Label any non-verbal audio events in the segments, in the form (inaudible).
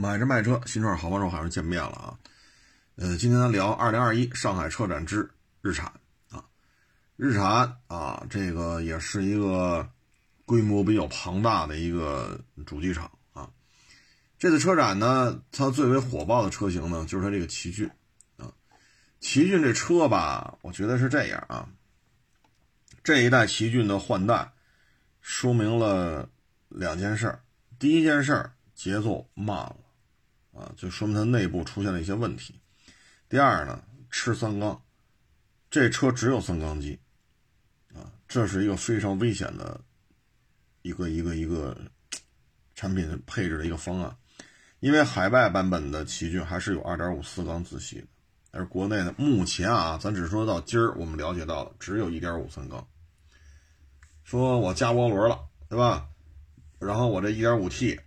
买车卖车，新车好帮手，好像见面了啊！呃，今天咱聊二零二一上海车展之日产啊，日产啊，这个也是一个规模比较庞大的一个主机厂啊。这次车展呢，它最为火爆的车型呢，就是它这个奇骏啊。奇骏这车吧，我觉得是这样啊，这一代奇骏的换代，说明了两件事儿。第一件事儿，节奏慢了。啊，就说明它内部出现了一些问题。第二呢，吃三缸，这车只有三缸机，啊，这是一个非常危险的一个一个一个产品配置的一个方案。因为海外版本的奇骏还是有2.5四缸自吸的，而国内呢，目前啊，咱只说到今儿我们了解到的只有一点五三缸。说我加涡轮了，对吧？然后我这一点五 T。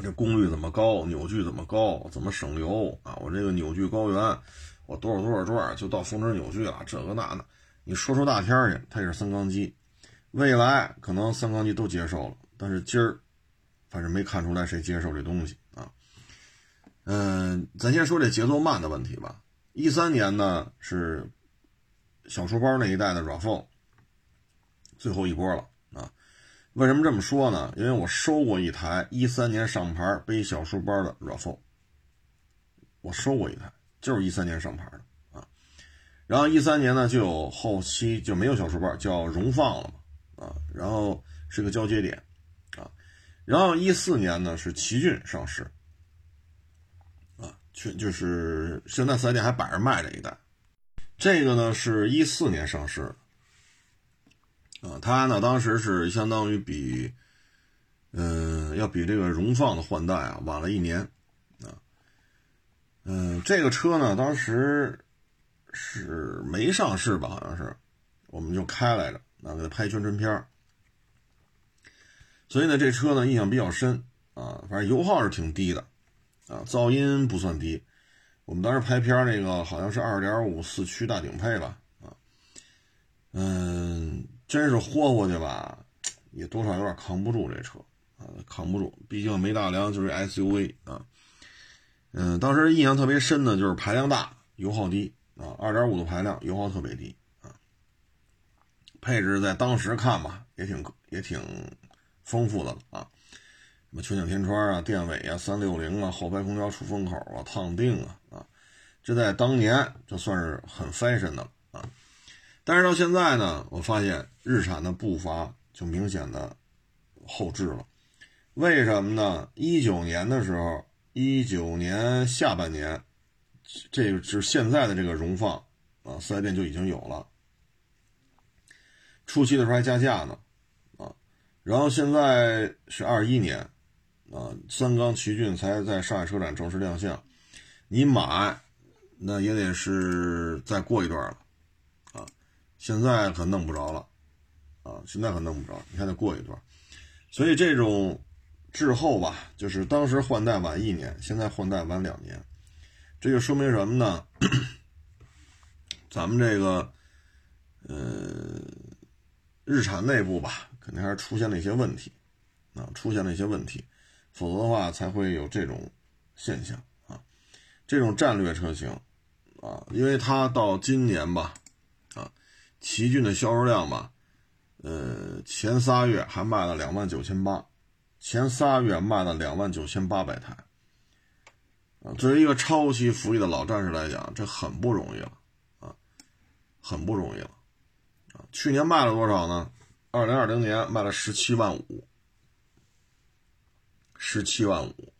我这功率怎么高，扭矩怎么高，怎么省油啊？我这个扭矩高原，我多少多少转就到峰值扭矩了，这个那的，你说出大天去，它也是三缸机，未来可能三缸机都接受了，但是今儿反正没看出来谁接受这东西啊。嗯，咱先说这节奏慢的问题吧。一三年呢是小书包那一代的 RAV4 最后一波了。为什么这么说呢？因为我收过一台一三年上牌背小书包的 RAV4，我收过一台，就是一三年上牌的啊。然后一三年呢，就有后期就没有小书包，叫荣放了嘛啊。然后是个交接点啊。然后一四年呢是奇骏上市啊，去就是现在四 S 店还摆着卖这一代，这个呢是一四年上市。啊，它呢当时是相当于比，嗯，要比这个荣放的换代啊晚了一年，啊，嗯，这个车呢当时是没上市吧？好像是，我们就开来着，啊，给它拍宣传片所以呢这车呢印象比较深啊，反正油耗是挺低的，啊，噪音不算低，我们当时拍片那个好像是二点五四驱大顶配吧，啊，嗯。真是豁过去吧，也多少有点扛不住这车啊，扛不住。毕竟没大梁就是 SUV 啊。嗯，当时印象特别深的就是排量大，油耗低啊，二点五的排量，油耗特别低啊。配置在当时看吧，也挺也挺丰富的了啊，什么全景天窗啊、电尾啊、三六零啊、后排空调出风口啊、烫定啊啊，这在当年就算是很 fashion 的了。但是到现在呢，我发现日产的步伐就明显的后置了。为什么呢？一九年的时候，一九年下半年，这个是现在的这个荣放啊，四 S 店就已经有了。初期的时候还加价呢，啊，然后现在是二一年，啊，三缸奇骏才在上海车展正式亮相，你买那也得是再过一段了。现在可弄不着了，啊，现在可弄不着，你还得过一段，所以这种滞后吧，就是当时换代晚一年，现在换代晚两年，这就说明什么呢？(coughs) 咱们这个，呃，日产内部吧，肯定还是出现了一些问题，啊，出现了一些问题，否则的话才会有这种现象啊，这种战略车型，啊，因为它到今年吧。奇骏的销售量吧，呃，前仨月还卖了两万九千八，前仨月卖了两万九千八百台，啊，作为一个超级福利的老战士来讲，这很不容易了，啊，很不容易了，啊，去年卖了多少呢？二零二零年卖了十七万五，十七万五，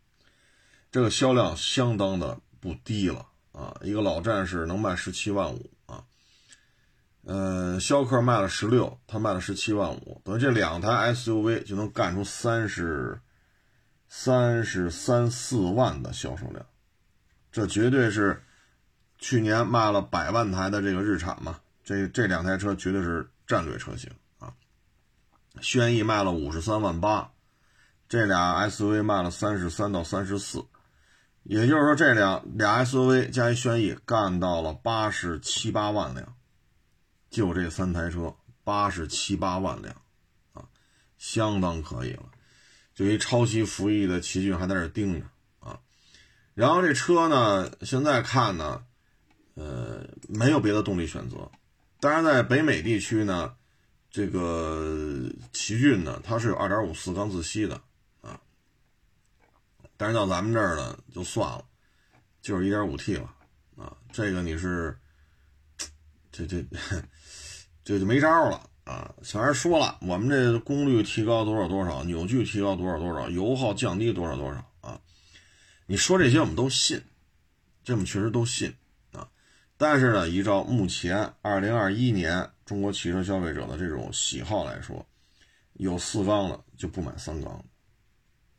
这个销量相当的不低了，啊，一个老战士能卖十七万五。呃，逍客卖了十六，他卖了十七万五，等于这两台 SUV 就能干出三十、三十三四万的销售量，这绝对是去年卖了百万台的这个日产嘛？这这两台车绝对是战略车型啊！轩逸卖了五十三万八，这俩 SUV 卖了三十三到三十四，也就是说这两俩 SUV 加一轩逸干到了八十七八万辆。就这三台车，八十七八万辆，啊，相当可以了。就一抄袭服役的奇骏还在这盯着啊。然后这车呢，现在看呢，呃，没有别的动力选择。当然，在北美地区呢，这个奇骏呢，它是有2.5四缸自吸的啊。但是到咱们这儿呢，就算了，就是 1.5T 了啊。这个你是，这这这就没招了。啊，小孩说了，我们这功率提高多少多少，扭矩提高多少多少，油耗降低多少多少啊？你说这些我们都信，这我们确实都信啊。但是呢，依照目前二零二一年中国汽车消费者的这种喜好来说，有四缸的就不买三缸，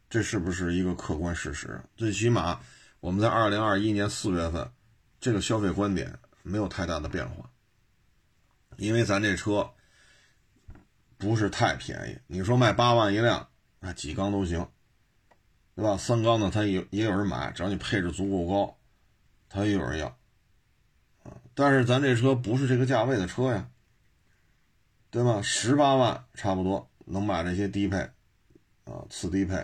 这是不是一个客观事实？最起码我们在二零二一年四月份，这个消费观点没有太大的变化，因为咱这车。不是太便宜，你说卖八万一辆，啊，几缸都行，对吧？三缸的，他也也有人买，只要你配置足够高，他也有人要，啊，但是咱这车不是这个价位的车呀，对吧？十八万差不多能买这些低配，啊，次低配，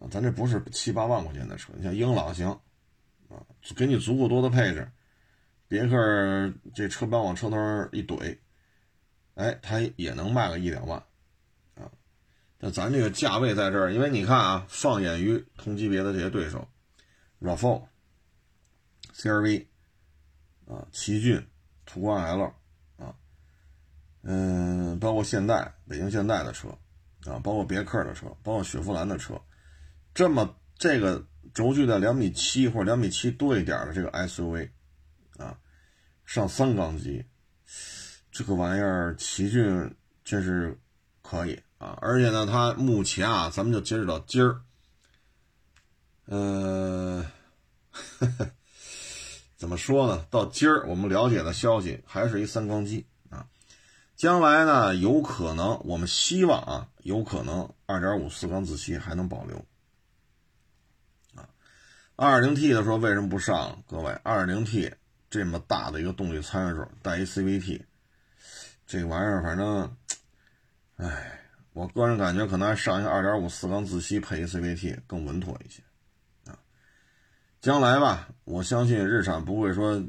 啊，咱这不是七八万块钱的车，你像英朗行，啊，给你足够多的配置，别克这车标往车头一怼。哎，它也能卖个一两万，啊，那咱这个价位在这儿，因为你看啊，放眼于同级别的这些对手，RAV4、CRV，啊，奇骏、途观 L，啊，嗯，包括现代、北京现代的车，啊，包括别克的车，包括雪佛兰的车，这么这个轴距在两米七或者两米七多一点的这个 SUV，啊，上三缸机。这个玩意儿，奇骏真是可以啊！而且呢，它目前啊，咱们就截止到今儿，呃，(laughs) 怎么说呢？到今儿我们了解的消息还是一三缸机啊。将来呢，有可能，我们希望啊，有可能二点五四缸自吸还能保留啊。二零 T 的时候为什么不上？各位，二零 T 这么大的一个动力参数，带一 CVT。这玩意儿，反正，哎，我个人感觉可能还上一个二点五四缸自吸配一 CVT 更稳妥一些，啊，将来吧，我相信日产不会说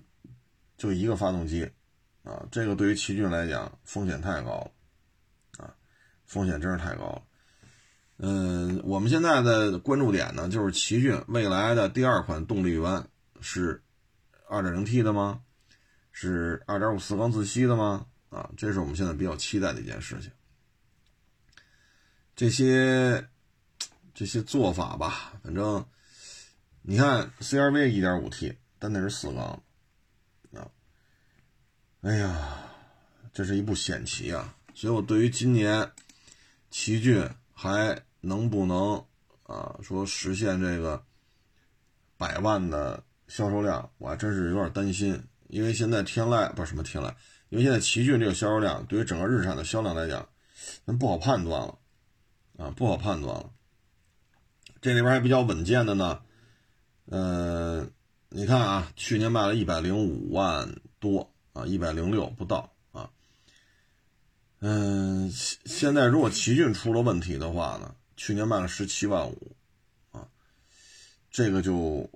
就一个发动机，啊，这个对于奇骏来讲风险太高了，啊，风险真是太高了。嗯，我们现在的关注点呢，就是奇骏未来的第二款动力源是二点零 T 的吗？是二点五四缸自吸的吗？啊，这是我们现在比较期待的一件事情。这些这些做法吧，反正你看，CRV 一点五 T，但那是四缸啊。哎呀，这是一步险棋啊！所以我对于今年奇骏还能不能啊说实现这个百万的销售量，我还真是有点担心，因为现在天籁不是什么天籁。因为现在奇骏这个销售量，对于整个日产的销量来讲，那不好判断了，啊，不好判断了。这里边还比较稳健的呢，呃，你看啊，去年卖了一百零五万多啊，一百零六不到啊。嗯，现在如果奇骏出了问题的话呢，去年卖了十七万五，啊，这个就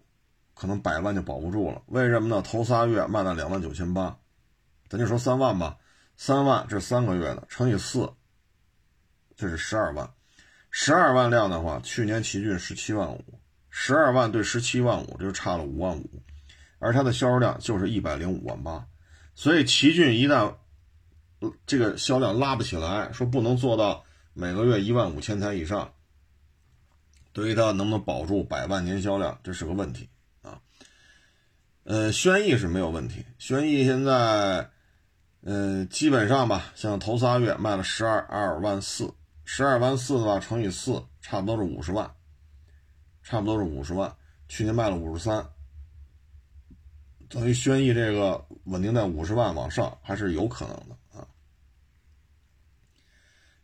可能百万就保不住了。为什么呢？头仨月卖了两万九千八。咱就说三万吧，三万这三个月的乘以四，这是十二万。十二万辆的话，去年奇骏十七万五，十二万对十七万五，这就差了五万五。而它的销售量就是一百零五万八，所以奇骏一旦这个销量拉不起来，说不能做到每个月一万五千台以上，对于它能不能保住百万年销量，这是个问题。呃，轩逸是没有问题，轩逸现在。嗯，基本上吧，像头仨月卖了十二二万四，十二万四的话乘以四，差不多是五十万，差不多是五十万。去年卖了五十三，等于轩逸这个稳定在五十万往上还是有可能的啊。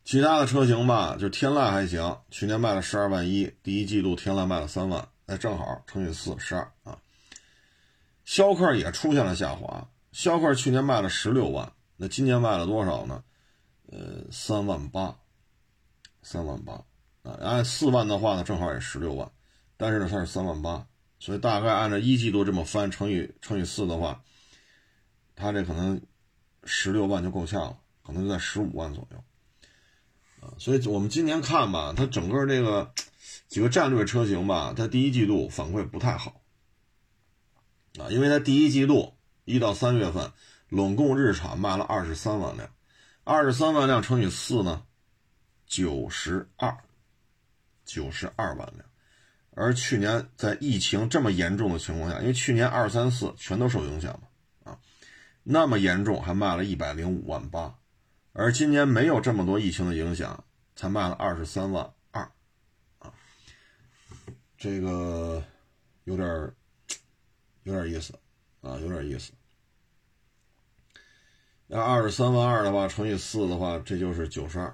其他的车型吧，就天籁还行，去年卖了十二万一，第一季度天籁卖了三万，哎，正好乘以四十二啊。逍客也出现了下滑。逍客去年卖了十六万，那今年卖了多少呢？呃，三万八，三万八，啊，按四万的话呢，正好也十六万，但是呢，它是三万八，所以大概按照一季度这么翻乘以乘以四的话，它这可能十六万就够呛了，可能就在十五万左右，啊，所以我们今年看吧，它整个这个几个战略车型吧，它第一季度反馈不太好，啊，因为它第一季度一到三月份，拢共日产卖了二十三万辆，二十三万辆乘以四呢？九十二，九十二万辆，而去年在疫情这么严重的情况下，因为去年二三四全都受影响嘛，啊，那么严重还卖了一百零五万八，而今年没有这么多疫情的影响，才卖了二十三万二，啊，这个有点有点意思，啊，有点意思。要二十三万二的话，乘以四的话，这就是九十二。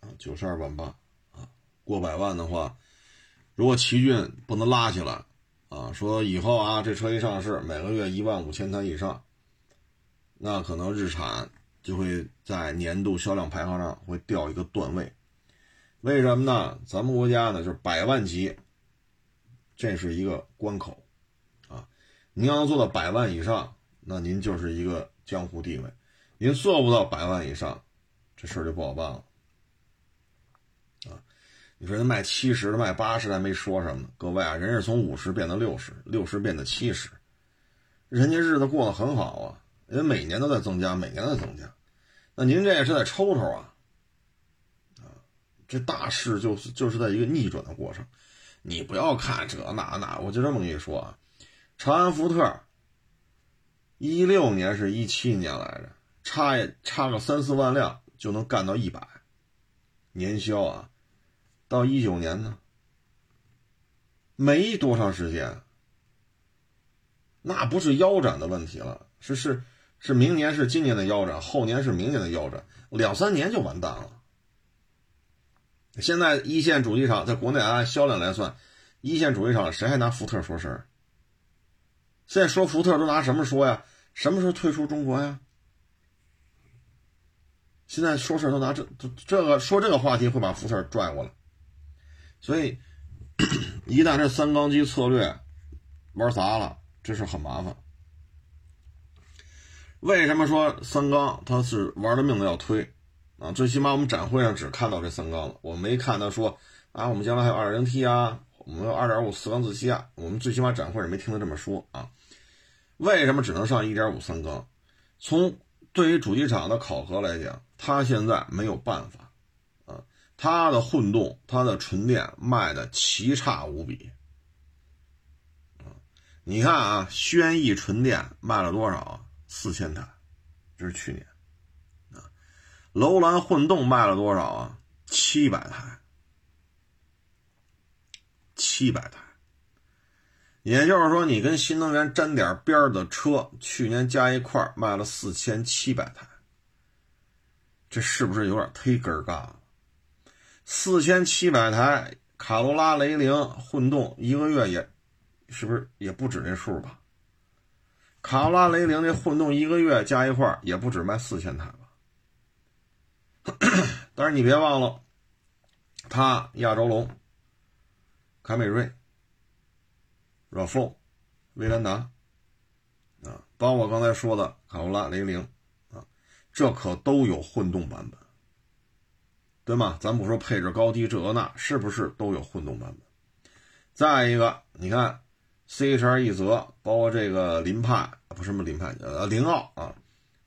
啊，九十二万八，啊，过百万的话，如果奇骏不能拉起来，啊，说以后啊，这车一上市，每个月一万五千台以上，那可能日产就会在年度销量排行上会掉一个段位。为什么呢？咱们国家呢，就是百万级，这是一个关口，您要能做到百万以上，那您就是一个江湖地位；您做不到百万以上，这事儿就不好办了。啊你说人卖七十的卖八十的还没说什么呢，各位啊，人是从五十变到六十，六十变到七十，人家日子过得很好啊，人每年都在增加，每年都在增加，那您这也是在抽抽啊，啊，这大势就是就是在一个逆转的过程，你不要看这那那，我就这么跟你说啊，长安福特，一六年是一七年来着，差差个三四万辆就能干到一百，年销啊。到一九年呢，没多长时间，那不是腰斩的问题了，是是是明年是今年的腰斩，后年是明年的腰斩，两三年就完蛋了。现在一线主机厂在国内按销量来算，一线主机厂谁还拿福特说事儿？现在说福特都拿什么说呀？什么时候退出中国呀？现在说事都拿这这这个说这个话题会把福特拽过来。所以，(clears throat) 一旦这三缸机策略玩砸了，这事很麻烦。为什么说三缸它是玩了命的要推啊？最起码我们展会上只看到这三缸了，我没看到说啊，我们将来还有二零 T 啊，我们有二点五四缸自吸啊，我们最起码展会上没听他这么说啊。为什么只能上一点五三缸？从对于主机厂的考核来讲，他现在没有办法。它的混动，它的纯电卖的奇差无比，你看啊，轩逸纯电卖了多少？四千台，这是去年，啊，楼兰混动卖了多少啊？七百台，七百台，也就是说，你跟新能源沾点边的车，去年加一块卖了四千七百台，这是不是有点忒根儿干了？四千七百台卡罗拉、雷凌混动，一个月也，是不是也不止这数吧？卡罗拉、雷凌这混动一个月加一块也不止卖四千台吧？(coughs) 但是你别忘了，它亚洲龙、凯美瑞、RAV4、威兰达啊，包括刚才说的卡罗拉、雷凌啊，这可都有混动版本。对吗？咱不说配置高低这那，是不是都有混动版本？再一个，你看，C H R 一泽，包括这个凌派，不是什么凌派，呃，凌奥啊，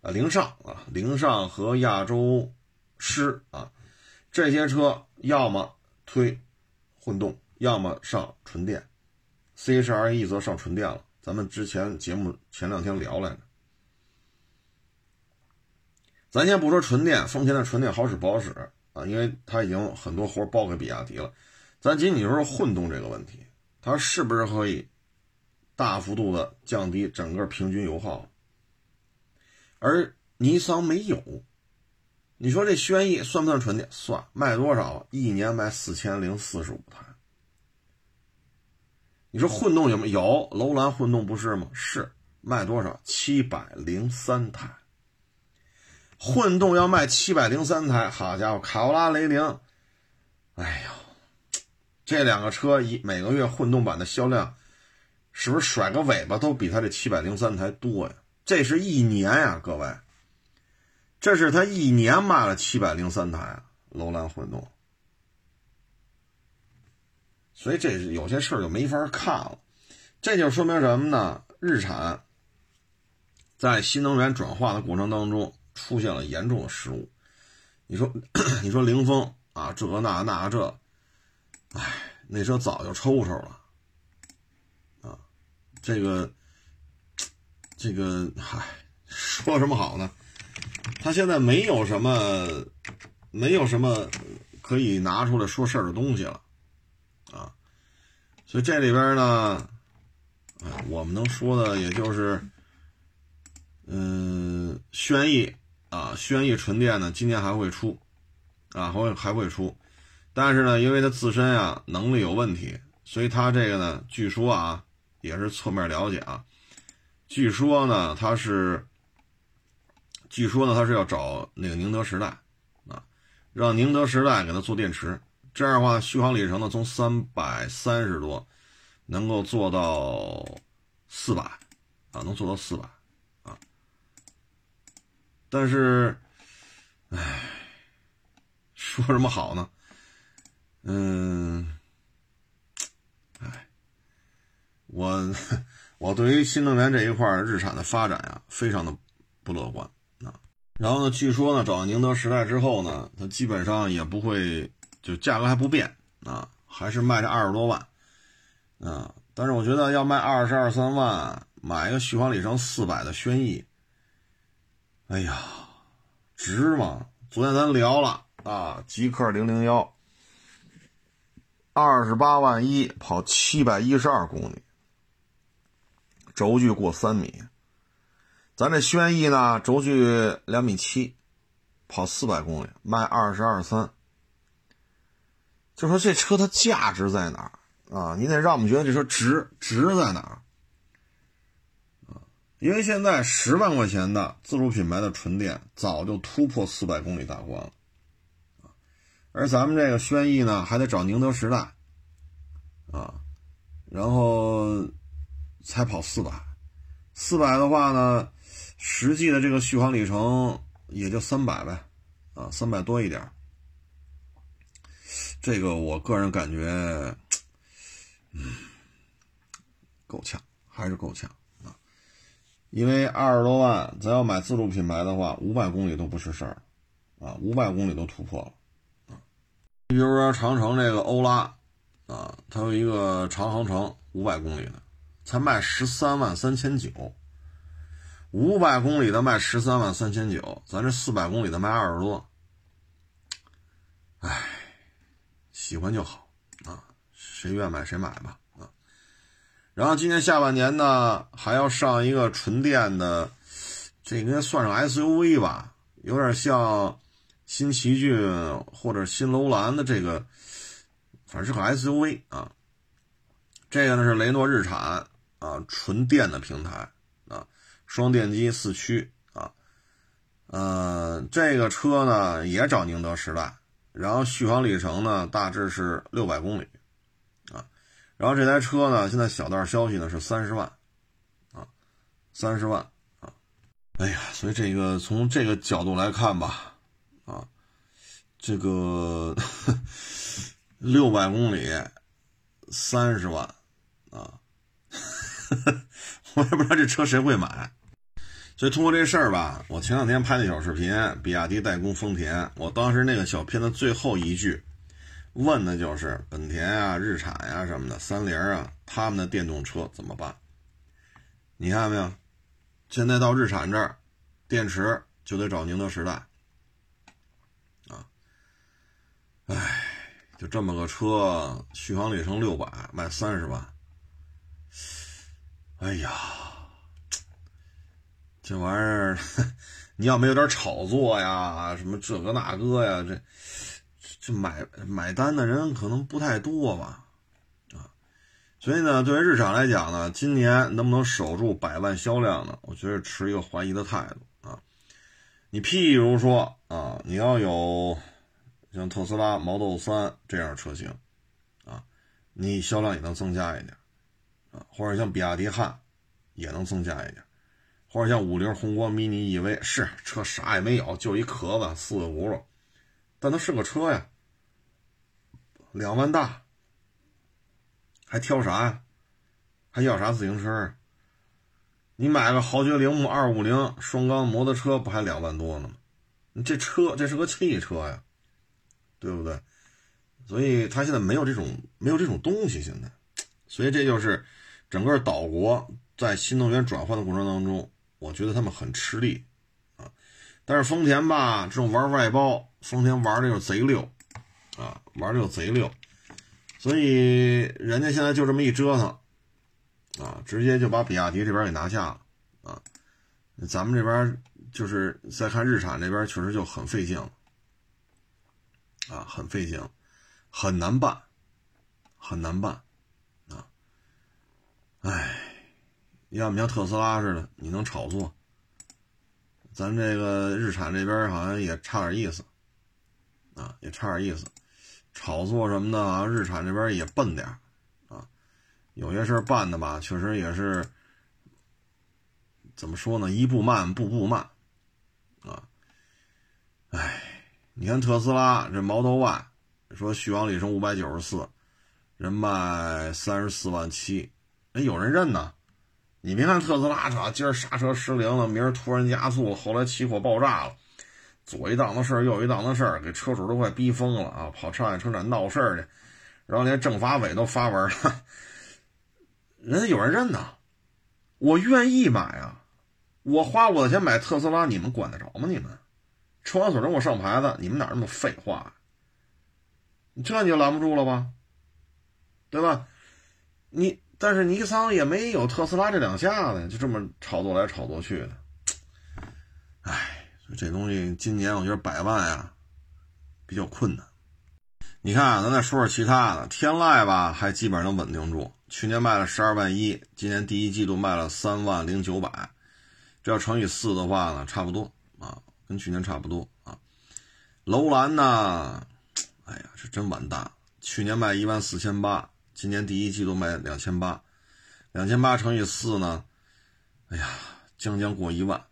啊，凌尚啊，凌尚和亚洲狮啊，这些车要么推混动，要么上纯电。C H R 一则上纯电了，咱们之前节目前两天聊来着。咱先不说纯电，丰田的纯电好使不好使？啊，因为它已经很多活包给比亚迪了，咱仅仅说混动这个问题，它是不是可以大幅度的降低整个平均油耗？而尼桑没有，你说这轩逸算不算纯电？算，卖多少？一年卖四千零四十五台。你说混动有没有？有，楼兰混动不是吗？是，卖多少？七百零三台。混动要卖七百零三台，好家伙，卡罗拉、雷凌，哎呦，这两个车一每个月混动版的销量，是不是甩个尾巴都比它这七百零三台多呀？这是一年呀，各位，这是他一年卖了七百零三台楼兰混动，所以这有些事儿就没法看了。这就说明什么呢？日产在新能源转化的过程当中出现了严重的失误。你说，(coughs) 你说凌风啊，这那那这，哎，那车早就抽抽了啊，这个。这个嗨，说什么好呢？他现在没有什么，没有什么可以拿出来说事儿的东西了，啊，所以这里边呢，啊，我们能说的也就是，嗯，轩逸啊，轩逸纯电呢，今年还会出，啊，还会还会出，但是呢，因为它自身啊能力有问题，所以它这个呢，据说啊，也是侧面了解啊。据说呢，他是，据说呢，他是要找那个宁德时代，啊，让宁德时代给他做电池，这样的话，续航里程呢从三百三十多，能够做到四百，啊，能做到四百，啊，但是，唉，说什么好呢？嗯，唉，我。我对于新能源这一块日产的发展呀，非常的不乐观啊。然后呢，据说呢，找到宁德时代之后呢，它基本上也不会就价格还不变啊，还是卖这二十多万啊。但是我觉得要卖二十二三万买一个续航里程四百的轩逸，哎呀，值吗？昨天咱聊了啊，极氪零零幺，二十八万一跑七百一十二公里。轴距过三米，咱这轩逸呢，轴距两米七，跑四百公里，卖二十二三。就说这车它价值在哪啊？你得让我们觉得这车值，值在哪啊？因为现在十万块钱的自主品牌的纯电早就突破四百公里大关了而咱们这个轩逸呢，还得找宁德时代啊，然后。才跑四百，四百的话呢，实际的这个续航里程也就三百呗，啊，三百多一点。这个我个人感觉，嗯，够呛，还是够呛啊。因为二十多万，咱要买自主品牌的话，五百公里都不是事儿，啊，五百公里都突破了，啊。你比如说长城这个欧拉，啊，它有一个长航程五百公里的。才卖十三万三千九，五百公里的卖十三万三千九，咱这四百公里的卖二十多，哎，喜欢就好啊，谁愿买谁买吧啊。然后今年下半年呢，还要上一个纯电的，这应该算上 SUV 吧，有点像新奇骏或者新楼兰的这个，反正是个 SUV 啊。这个呢是雷诺日产。啊，纯电的平台啊，双电机四驱啊，呃，这个车呢也找宁德时代，然后续航里程呢大致是六百公里啊，然后这台车呢现在小道消息呢是三十万啊，三十万啊，哎呀，所以这个从这个角度来看吧，啊，这个 (laughs) 六百公里三十万啊。(laughs) 我也不知道这车谁会买，所以通过这事儿吧，我前两天拍那小视频，比亚迪代工丰田，我当时那个小片的最后一句问的就是本田啊、日产呀什么的、三菱啊，他们的电动车怎么办？你看没有？现在到日产这儿，电池就得找宁德时代啊，哎，就这么个车，续航里程六百，卖三十万。哎呀，这玩意儿，你要没有点炒作呀，什么这个那个呀，这这买买单的人可能不太多吧，啊，所以呢，对于日产来讲呢，今年能不能守住百万销量呢？我觉得持一个怀疑的态度啊。你譬如说啊，你要有像特斯拉 Model 3这样车型，啊，你销量也能增加一点，啊，或者像比亚迪汉也能增加一点，或者像五菱宏光 mini EV 是车啥也没有，就一壳子四个轱辘，但它是个车呀，两万大，还挑啥呀？还要啥自行车？你买个豪爵铃木二五零双缸摩托车不还两万多呢吗？你这车这是个汽车呀，对不对？所以他现在没有这种没有这种东西，现在，所以这就是整个岛国在新能源转换的过程当中，我觉得他们很吃力啊。但是丰田吧，这种玩外包，丰田玩的又贼溜啊，玩的又贼溜，所以人家现在就这么一折腾。啊，直接就把比亚迪这边给拿下了啊！咱们这边就是再看日产这边，确实就很费劲了啊，很费劲，很难办，很难办啊！哎，要么像特斯拉似的，你能炒作，咱这个日产这边好像也差点意思啊，也差点意思，炒作什么的，日产这边也笨点啊有些事办的吧，确实也是怎么说呢？一步慢，步步慢，啊，哎，你看特斯拉这 Model Y，说续航里程五百九十四，人卖三十四万七，哎，有人认呢。你别看特斯拉车今儿刹车失灵了，明儿突然加速，后来起火爆炸了，左一档子事儿，右一档子事儿，给车主都快逼疯了啊！跑上海车展闹事儿去，然后连政法委都发文了。人家有人认呐，我愿意买啊，我花我的钱买特斯拉，你们管得着吗？你们，车管所让我上牌子，你们哪那么废话？这你就拦不住了吧？对吧？你但是尼桑也没有特斯拉这两下子，就这么炒作来炒作去的。哎，这东西今年我觉得百万呀比较困难。你看啊，咱再说说其他的，天籁吧还基本上能稳定住。去年卖了十二万一，今年第一季度卖了三万零九百，这要乘以四的话呢，差不多啊，跟去年差不多啊。楼兰呢，哎呀，这真完蛋！去年卖一万四千八，今年第一季度卖两千八，两千八乘以四呢，哎呀，将将过一万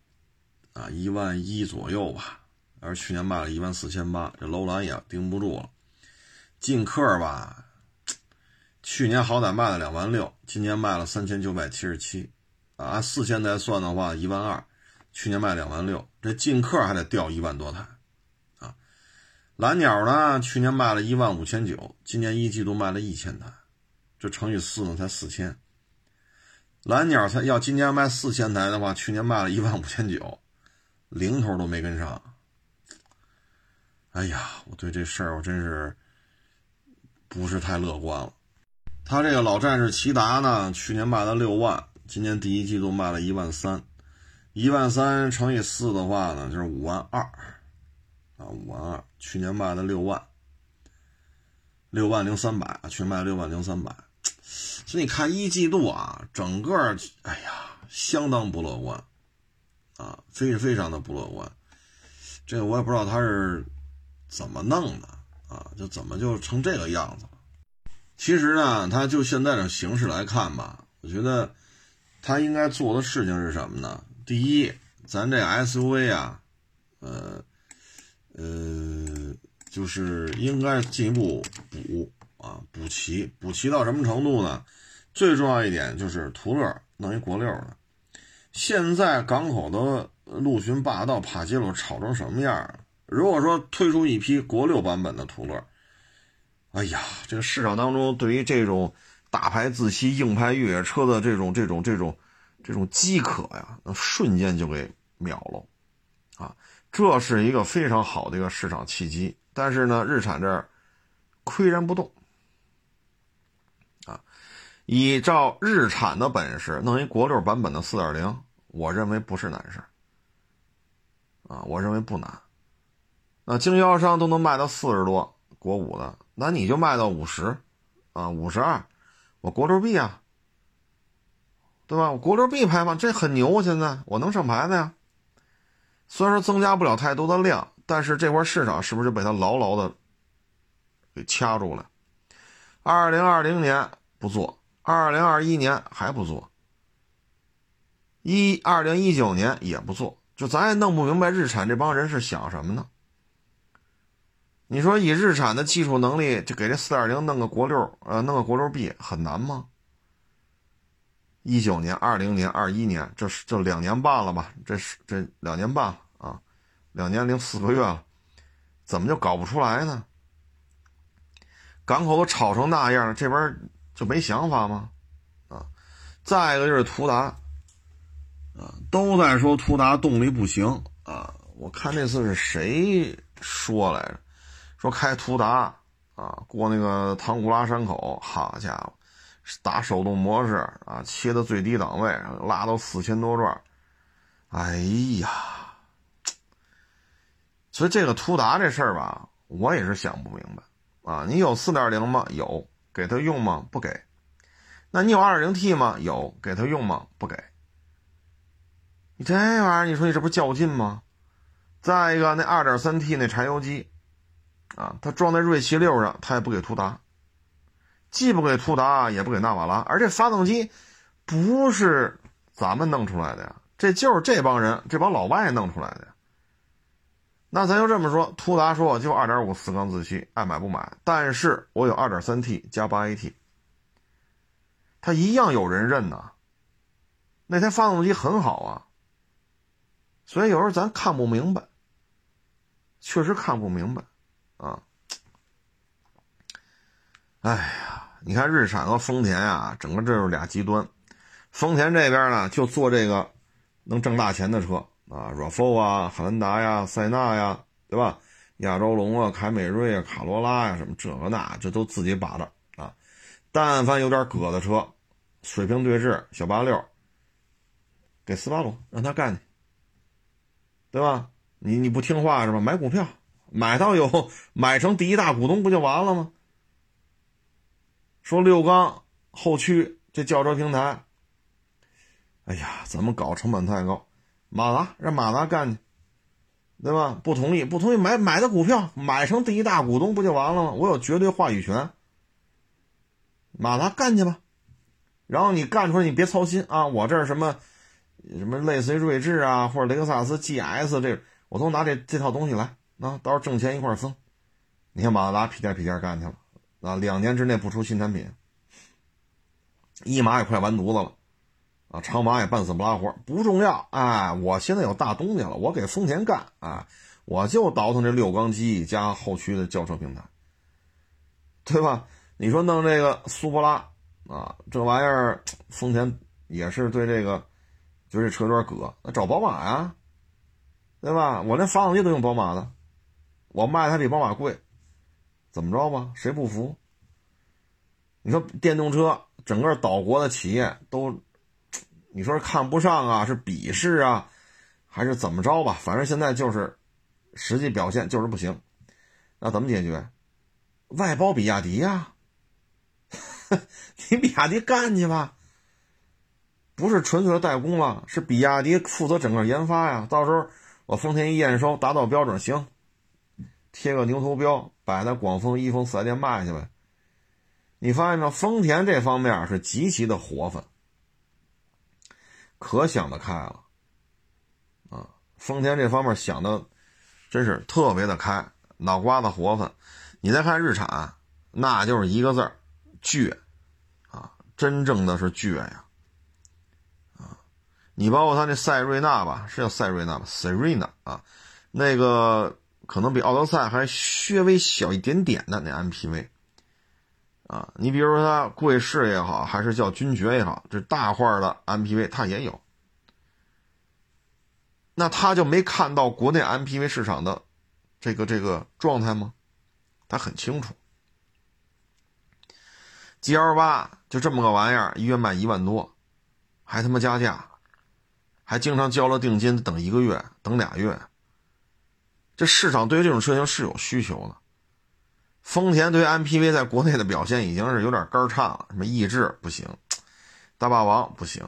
啊，一万一左右吧。而去年卖了一万四千八，这楼兰也盯不住了。劲客吧。去年好歹卖了两万六，今年卖了三千九百七十七，啊，按四千台算的话一万二，去年卖两万六，这进客还得掉一万多台，啊，蓝鸟呢，去年卖了一万五千九，今年一季度卖了一千台，这乘以四呢才四千，蓝鸟才要今年卖四千台的话，去年卖了一万五千九，零头都没跟上，哎呀，我对这事儿我真是不是太乐观了。他这个老战士骐达呢，去年卖了六万，今年第一季度卖了一万三，一万三乘以四的话呢，就是五万二，啊，五万二，去年卖了六万，六万零三百，去年卖六万零三百，所以你看一季度啊，整个，哎呀，相当不乐观，啊，非非常的不乐观，这个我也不知道他是怎么弄的啊，就怎么就成这个样子。其实呢，他就现在的形势来看吧，我觉得他应该做的事情是什么呢？第一，咱这 SUV 啊，呃呃，就是应该进一步补啊，补齐，补齐到什么程度呢？最重要一点就是途乐弄一国六的。现在港口的陆巡霸道帕杰罗炒成什么样？如果说推出一批国六版本的途乐。哎呀，这个市场当中对于这种大牌自吸硬派越野车的这种这种这种这种饥渴呀，那瞬间就给秒了，啊，这是一个非常好的一个市场契机。但是呢，日产这儿岿然不动，依照日产的本事弄一国六版本的四点零，我认为不是难事啊，我认为不难。那经销商都能卖到四十多国五的。那你就卖到五十，啊，五十二，我国六 B 啊，对吧？我国六 B 排放这很牛，现在我能上牌子呀。虽然说增加不了太多的量，但是这块市场是不是就被它牢牢的给掐住了。二零二零年不做，二零二一年还不做，一二零一九年也不做，就咱也弄不明白日产这帮人是想什么呢？你说以日产的技术能力，就给这四点零弄个国六，呃，弄个国六 B 很难吗？一九年、二零年、二一年，这是这两年半了吧？这是这两年半啊，两年零四个月了，怎么就搞不出来呢？港口都吵成那样了，这边就没想法吗？啊，再一个就是途达，啊，都在说途达动力不行啊。我看那次是谁说来着？说开途达啊，过那个唐古拉山口，好家伙！打手动模式啊，切到最低档位，拉到四千多转，哎呀！所以这个途达这事儿吧，我也是想不明白啊。你有四点零吗？有，给他用吗？不给。那你有二点零 T 吗？有，给他用吗？不给。你这玩意儿，你说你这不较劲吗？再一个，那二点三 T 那柴油机啊，它装在锐气六上，它也不给途达。既不给途达，也不给纳瓦拉，而这发动机不是咱们弄出来的呀，这就是这帮人、这帮老外弄出来的呀。那咱就这么说，途达说我就2.5四缸自吸，爱买不买，但是我有 2.3T 加 8AT，它一样有人认呐。那台发动机很好啊，所以有时候咱看不明白，确实看不明白啊。哎呀。你看日产和丰田呀，整个这是俩极端。丰田这边呢，就做这个能挣大钱的车啊，RAV4 啊，汉兰达呀，塞纳呀，对吧？亚洲龙啊，凯美瑞啊，卡罗拉呀，什么这个那，这都自己把着啊。但凡有点个的车，水平对置，小八六，给斯巴鲁让他干去，对吧？你你不听话是吧？买股票，买到有买成第一大股东不就完了吗？说六缸后驱这轿车平台，哎呀，咱们搞成本太高，马达让马达干去，对吧？不同意，不同意买买的股票买成第一大股东不就完了吗？我有绝对话语权，马达干去吧。然后你干出来，你别操心啊，我这什么什么类似于锐志啊，或者雷克萨斯 GS 这，我都拿这这套东西来，啊，到时候挣钱一块分。你看马达屁颠屁颠干去了。啊，两年之内不出新产品，一马也快完犊子了，啊，长马也半死不拉活，不重要，哎，我现在有大东家了，我给丰田干，啊，我就倒腾这六缸机加后驱的轿车平台，对吧？你说弄这个苏泊拉啊，这玩意儿，丰田也是对这个，就这车有点搁，那找宝马呀，对吧？我连发动机都用宝马的，我卖它比宝马贵。怎么着吧？谁不服？你说电动车整个岛国的企业都，你说是看不上啊，是鄙视啊，还是怎么着吧？反正现在就是实际表现就是不行。那怎么解决？外包比亚迪呀，(laughs) 你比亚迪干去吧。不是纯粹的代工了，是比亚迪负责整个研发呀。到时候我丰田一验收达到标准，行。贴个牛头标，摆在广丰、一丰四 S 店卖去呗。你发现没有？丰田这方面是极其的活泛，可想得开了啊！丰田这方面想的真是特别的开，脑瓜子活泛。你再看日产，那就是一个字儿倔啊！真正的是倔呀啊！你包括他那赛瑞纳吧，是叫赛瑞纳吧？Serena 啊，那个。可能比奥德赛还稍微小一点点的那 MPV，啊，你比如说它贵士也好，还是叫君爵也好，这大块的 MPV 它也有，那他就没看到国内 MPV 市场的这个这个状态吗？他很清楚，GL 八就这么个玩意儿，一月卖一万多，还他妈加价，还经常交了定金等一个月，等俩月。这市场对于这种车型是有需求的。丰田对 MPV 在国内的表现已经是有点肝颤了，什么逸致不行，大霸王不行，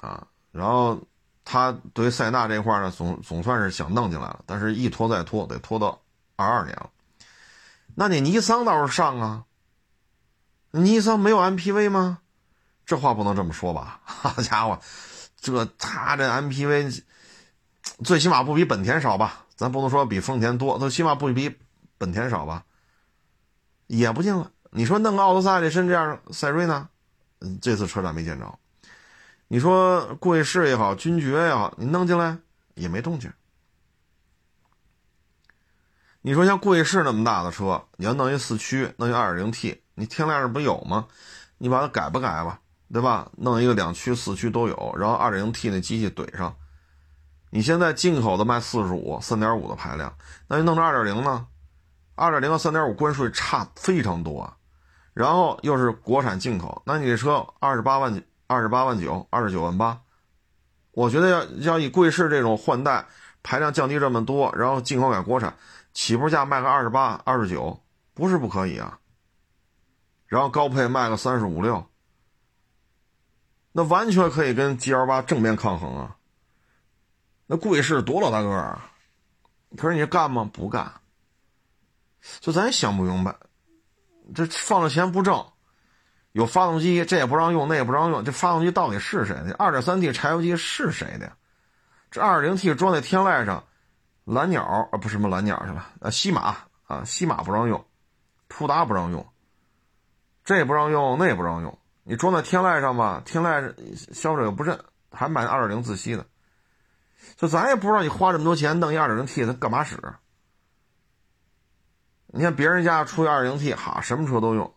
啊，然后他对塞纳这块呢，总总算是想弄进来了，但是一拖再拖，得拖到二二年了。那你尼桑倒是上啊？尼桑没有 MPV 吗？这话不能这么说吧？(laughs) 好家伙，这他这 MPV 最起码不比本田少吧？咱不能说比丰田多，最起码不比本田少吧？也不进了。你说弄个奥德赛、这身这样赛瑞呢？嗯，这次车展没见着。你说贵士也好，君爵也好，你弄进来也没动静。你说像贵士那么大的车，你要弄一四驱，弄一二点零 T，你天籁上不有吗？你把它改不改吧，对吧？弄一个两驱、四驱都有，然后二点零 T 那机器怼上。你现在进口的卖四十五、三点五的排量，那你弄成二点零呢？二点零和三点五关税差非常多啊。然后又是国产进口，那你这车二十八万二十八万九，二十九万八，我觉得要要以贵士这种换代，排量降低这么多，然后进口改国产，起步价卖个二十八、二十九，不是不可以啊。然后高配卖个三十五六，那完全可以跟 G L 八正面抗衡啊。那贵士多老大个啊，可是你干吗？不干。就咱也想不明白。这放着钱不挣，有发动机这也不让用，那也不让用。这发动机到底是谁的？二点三 T 柴油机是谁的呀？这二点零 T 装在天籁上，蓝鸟啊，不是什么蓝鸟去了？呃，西马啊，西马不让用，途达不让用，这也不让用，那也不让用。你装在天籁上吧，天籁消费者又不认，还买二点零自吸的，就咱也不知道你花这么多钱弄一二点零 T，它干嘛使？你看别人家出一二零 T，哈，什么车都用。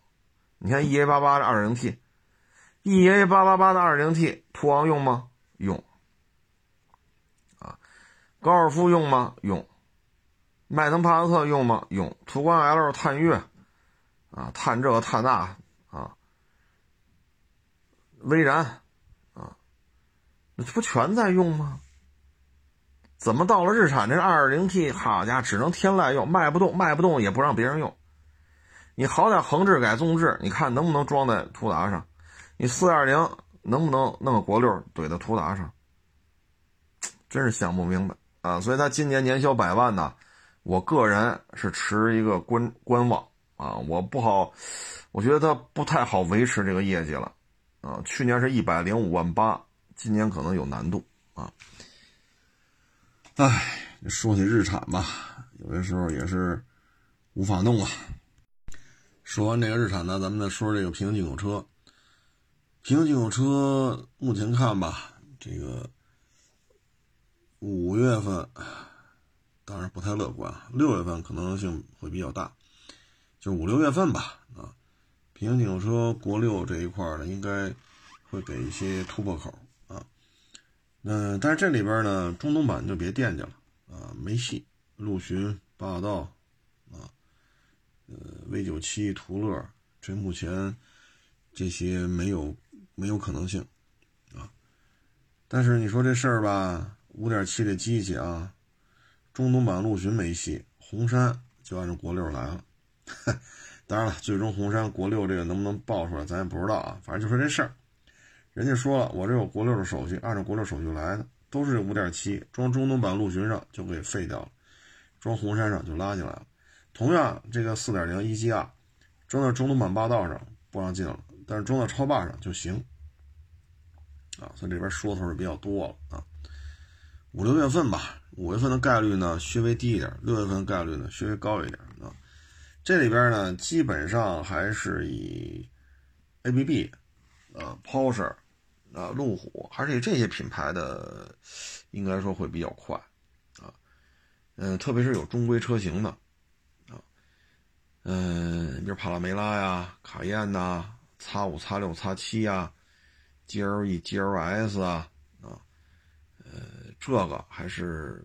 你看 EA 八八的二零 T，EA 八八八的二零 T，途昂用吗？用。啊，高尔夫用吗？用。迈腾、帕萨特用吗？用。途观 L、探岳，啊，探这个探那，啊，威然，啊，那这不全在用吗？怎么到了日产这二点零 T，好家伙，只能天籁用，卖不动，卖不动也不让别人用。你好歹横置改纵置，你看能不能装在途达上？你四二零能不能弄个国六怼到途达上？真是想不明白啊！所以他今年年销百万呢，我个人是持一个观观望啊，我不好，我觉得他不太好维持这个业绩了啊。去年是一百零五万八，今年可能有难度啊。唉，说起日产吧，有些时候也是无法弄啊。说完这个日产呢，咱们再说这个平行进口车。平行进口车目前看吧，这个五月份当然不太乐观，六月份可能性会比较大，就五六月份吧。啊，平行进口车国六这一块呢，应该会给一些突破口。嗯，但是这里边呢，中东版就别惦记了啊，没戏。陆巡、霸道，啊，呃，V 九七、途乐，这目前这些没有没有可能性啊。但是你说这事儿吧，五点七的机器啊，中东版陆巡没戏，红山就按照国六来了。(laughs) 当然了，最终红山国六这个能不能爆出来，咱也不知道啊。反正就说这事儿。人家说了，我这有国六的手续，按照国六手续来的，都是五点七，装中东版陆巡上就给废掉了，装红山上就拉进来了。同样，这个四点零一 G R 装到中东版霸道上不让进了，但是装到超霸上就行。啊，所以这边说头是比较多了啊。五六月份吧，五月份的概率呢稍微低一点，六月份的概率呢稍微高一点啊。这里边呢基本上还是以 A B B 啊 Porsche。啊，路虎还是以这些品牌的，应该说会比较快，啊，嗯，特别是有中规车型的，啊，嗯，比如帕拉梅拉呀、卡宴呐、叉五、叉六、叉七呀、GLE、GLS 啊，啊，呃，这个还是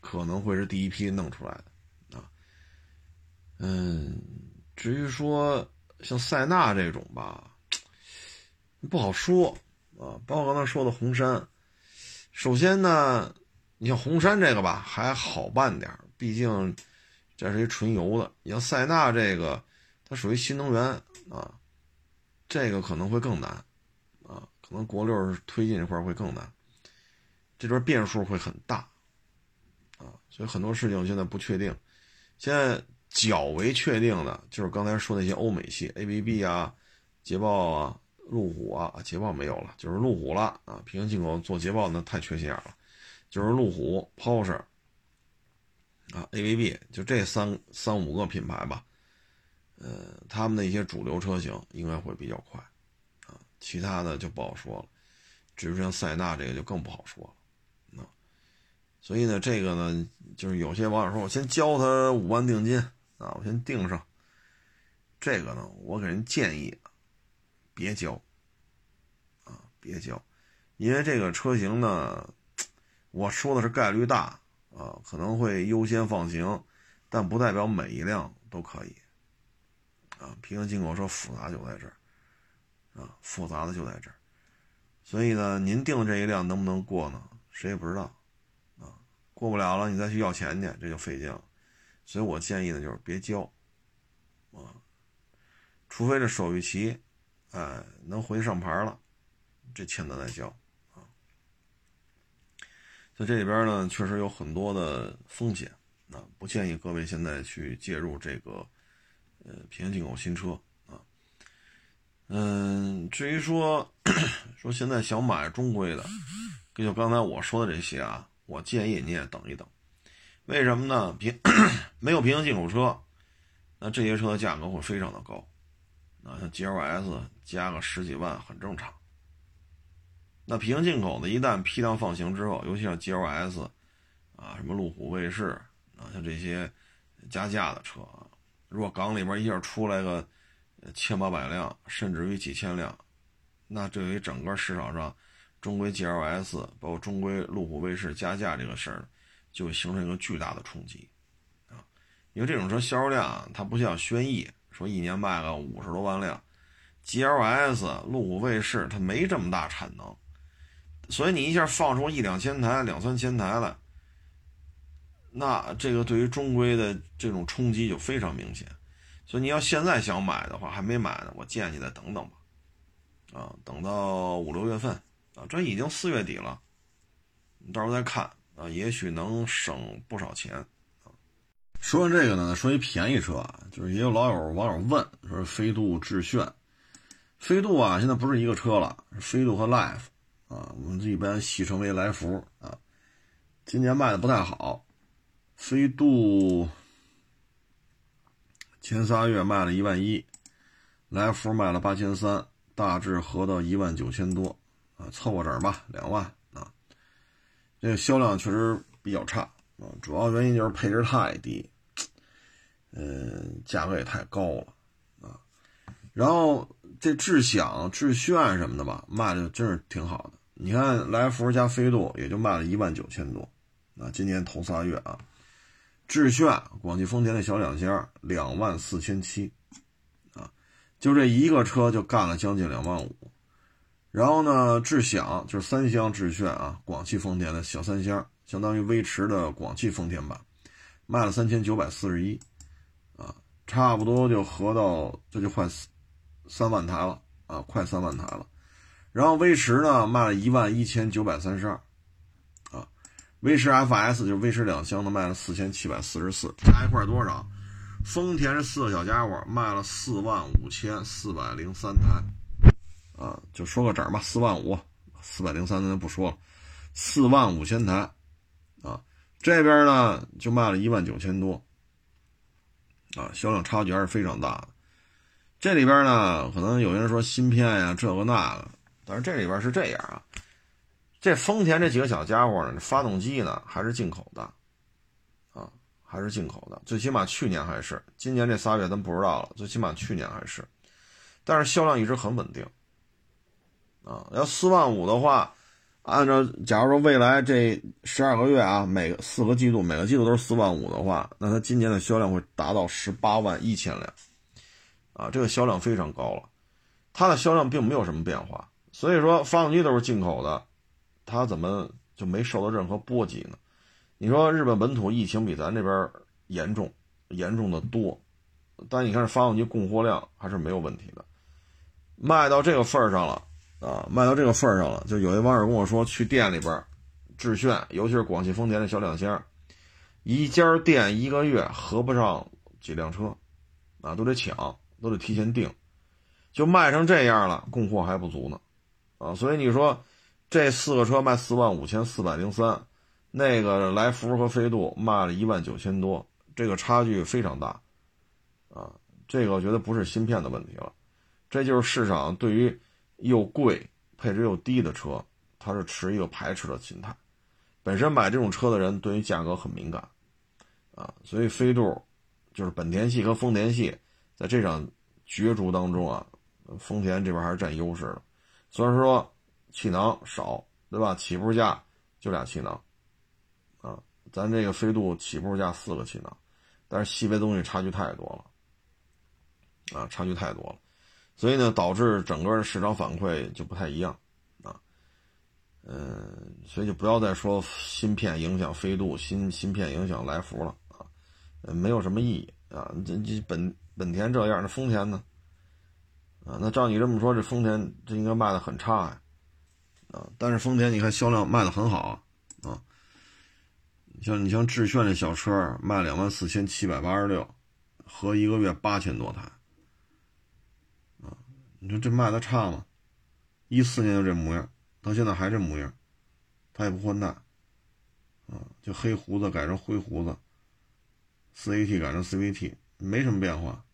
可能会是第一批弄出来的，啊，嗯，至于说像塞纳这种吧。不好说啊，包括刚才说的红山。首先呢，你像红山这个吧，还好办点毕竟这是一纯油的。你像塞纳这个，它属于新能源啊，这个可能会更难啊，可能国六推进这块会更难，这边变数会很大啊，所以很多事情现在不确定。现在较为确定的，就是刚才说那些欧美系，ABB 啊、捷豹啊、路虎啊，捷豹没有了，就是路虎了啊。平行进口做捷豹那太缺心眼了，就是路虎、Porsche 啊、ABB，就这三三五个品牌吧。呃，他们的一些主流车型应该会比较快啊，其他的就不好说了。至于像塞纳这个就更不好说了，啊，所以呢，这个呢，就是有些网友说我先交他五万定金。啊，我先定上。这个呢，我给人建议，别交，啊，别交，因为这个车型呢，我说的是概率大啊，可能会优先放行，但不代表每一辆都可以，啊，平行进口车复杂就在这儿，啊，复杂的就在这儿，所以呢，您定的这一辆能不能过呢？谁也不知道，啊，过不了了，你再去要钱去，这就费劲了。所以我建议呢，就是别交，啊，除非这手续齐，哎，能回去上牌了，这钱咱再交，啊。在这里边呢，确实有很多的风险，啊，不建议各位现在去介入这个，呃，平行进口新车，啊，嗯，至于说 (coughs) 说现在想买中规的，就刚才我说的这些啊，我建议你也等一等。为什么呢？平 (coughs) 没有平行进口车，那这些车的价格会非常的高，啊，像 GLS 加个十几万很正常。那平行进口的，一旦批量放行之后，尤其像 GLS，啊，什么路虎卫士，啊，像这些加价的车啊，如果港里边一下出来个千八百辆，甚至于几千辆，那对于整个市场上中规 GLS，包括中规路虎卫士加价这个事儿。就会形成一个巨大的冲击，啊，因为这种车销售量它不像轩逸说一年卖个五十多万辆，GLS、路虎卫士它没这么大产能，所以你一下放出一两千台、两三千台来，那这个对于中规的这种冲击就非常明显，所以你要现在想买的话，还没买呢，我建议你再等等吧，啊，等到五六月份啊，这已经四月底了，你到时候再看。啊，也许能省不少钱。说完这个呢，说一便宜车啊，就是也有老友网友问说，飞度、致炫，飞度啊，现在不是一个车了，飞度和 Life 啊，我们一般戏称为来福啊。今年卖的不太好，飞度前仨月卖了一万一，来福卖了八千三，大致合到一万九千多啊，凑合整吧，两万啊。这个销量确实比较差啊，主要原因就是配置太低，嗯，价格也太高了啊。然后这智享、致炫什么的吧，卖的真是挺好的。你看来福加飞度也就卖了一万九千多，啊，今年头仨月啊，致炫广汽丰田的小两厢两万四千七，啊，就这一个车就干了将近两万五。然后呢，智享就是三厢致炫啊，广汽丰田的小三厢，相当于威驰的广汽丰田版，卖了三千九百四十一，差不多就合到这就快三万台了啊，快三万台了。然后威驰呢卖了一万一千九百三十二，啊，威驰 FS 就是威驰两厢的卖了四千七百四十四，加一块多少？丰田这四个小家伙卖了四万五千四百零三台。啊，就说个整吧，四万五，四百零三咱就不说了，四万五千台，啊，这边呢就卖了一万九千多，啊，销量差距还是非常大的。这里边呢，可能有人说芯片呀这个那个，但是这里边是这样啊，这丰田这几个小家伙呢，发动机呢还是进口的，啊，还是进口的，最起码去年还是，今年这仨月咱不知道了，最起码去年还是，但是销量一直很稳定。啊，要四万五的话，按照假如说未来这十二个月啊，每个四个季度每个季度都是四万五的话，那它今年的销量会达到十八万一千辆，啊，这个销量非常高了。它的销量并没有什么变化，所以说发动机都是进口的，它怎么就没受到任何波及呢？你说日本本土疫情比咱这边严重，严重的多，但你看这发动机供货量还是没有问题的，卖到这个份儿上了。啊，卖到这个份儿上了，就有一网友跟我说，去店里边，致炫，尤其是广汽丰田的小两厢，一家店一个月合不上几辆车，啊，都得抢，都得提前订，就卖成这样了，供货还不足呢，啊，所以你说这四个车卖四万五千四百零三，那个来福和飞度卖了一万九千多，这个差距非常大，啊，这个我觉得不是芯片的问题了，这就是市场对于又贵、配置又低的车，它是持一个排斥的心态。本身买这种车的人对于价格很敏感，啊，所以飞度就是本田系和丰田系在这场角逐当中啊，丰田这边还是占优势的。虽然说气囊少，对吧？起步价就俩气囊，啊，咱这个飞度起步价四个气囊，但是细微东西差距太多了，啊，差距太多了，所以呢，导致整个市场反馈就不太一样。啊嗯，所以就不要再说芯片影响飞度，芯芯片影响来福了啊，没有什么意义啊。这这本本田这样，那丰田呢？啊，那照你这么说，这丰田这应该卖的很差呀，啊，但是丰田你看销量卖的很好啊，像你像致炫这小车卖两万四千七百八十六，合一个月八千多台，你说这卖的差吗？一四年就这模样。到现在还这模样，他也不换代，啊，就黑胡子改成灰胡子，四 AT 改成 CVT，没什么变化，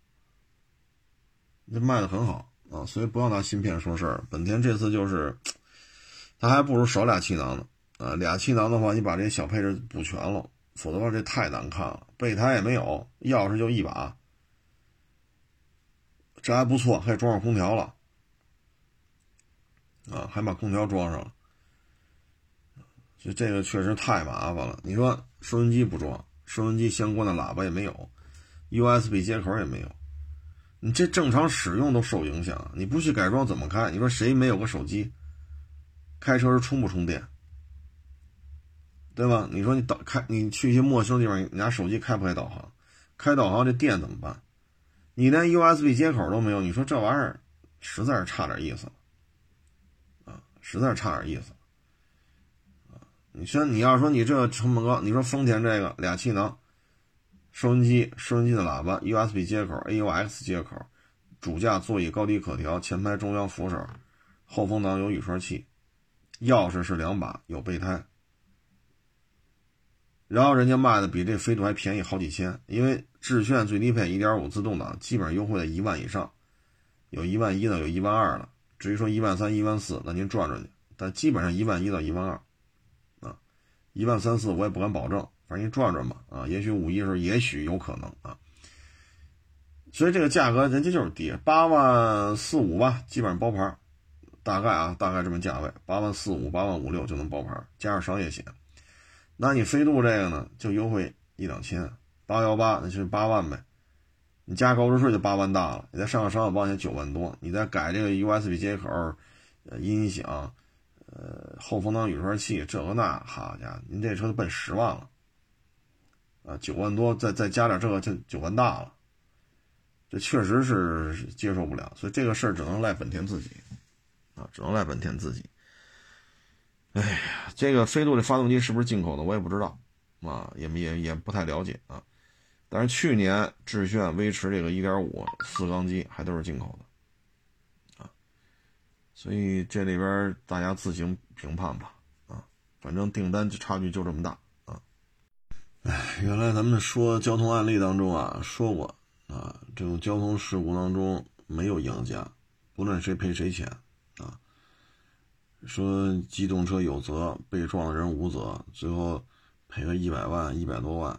这卖的很好啊，所以不要拿芯片说事儿。本田这次就是，他还不如少俩气囊呢，啊，俩气囊的话，你把这小配置补全了，否则的话这太难看了。备胎也没有，钥匙就一把，这还不错，还装上空调了。啊，还把空调装上了，就这个确实太麻烦了。你说收音机不装，收音机相关的喇叭也没有，USB 接口也没有，你这正常使用都受影响。你不去改装怎么开？你说谁没有个手机？开车时充不充电？对吧？你说你导开，你去一些陌生地方，你拿手机开不开导航？开导航这电怎么办？你连 USB 接口都没有，你说这玩意儿实在是差点意思啊。实在是差点意思，啊！你说你要说你这成本高，你说丰田这个俩气囊，收音机、收音机的喇叭、USB 接口、AUX 接口，主驾座椅高低可调，前排中央扶手，后风挡有雨刷器，钥匙是两把，有备胎，然后人家卖的比这飞度还便宜好几千，因为致炫最低配1.5自动挡基本上优惠在一万以上，有一万一的，有一万二的。至于说一万三、一万四，那您转转去。但基本上一万一到一万二，啊，一万三四我也不敢保证，反正您转转吧，啊，也许五一的时候也许有可能啊。所以这个价格人家就是低，八万四五吧，基本上包牌，大概啊，大概这么价位，八万四五、八万五六就能包牌，加上商业险。那你飞度这个呢，就优惠一两千，八幺八那就是八万呗。你加购置税就八万大了，你再上个商业保险九万多，你再改这个 USB 接口、呃音响、呃后风挡雨刷器这个那，好家伙，您这车都奔十万了，啊九万多再再加点这个就九万大了，这确实是接受不了，所以这个事儿只能赖本田自己，啊只能赖本田自己。哎呀，这个飞度的发动机是不是进口的我也不知道，啊也也也不太了解啊。但是去年致炫、威驰这个1.5四缸机还都是进口的，啊，所以这里边大家自行评判吧，啊，反正订单差距就这么大，啊，哎，原来咱们说交通案例当中啊说过，啊，这种交通事故当中没有赢家，不论谁赔谁钱，说机动车有责，被撞的人无责，最后赔个一百万、一百多万。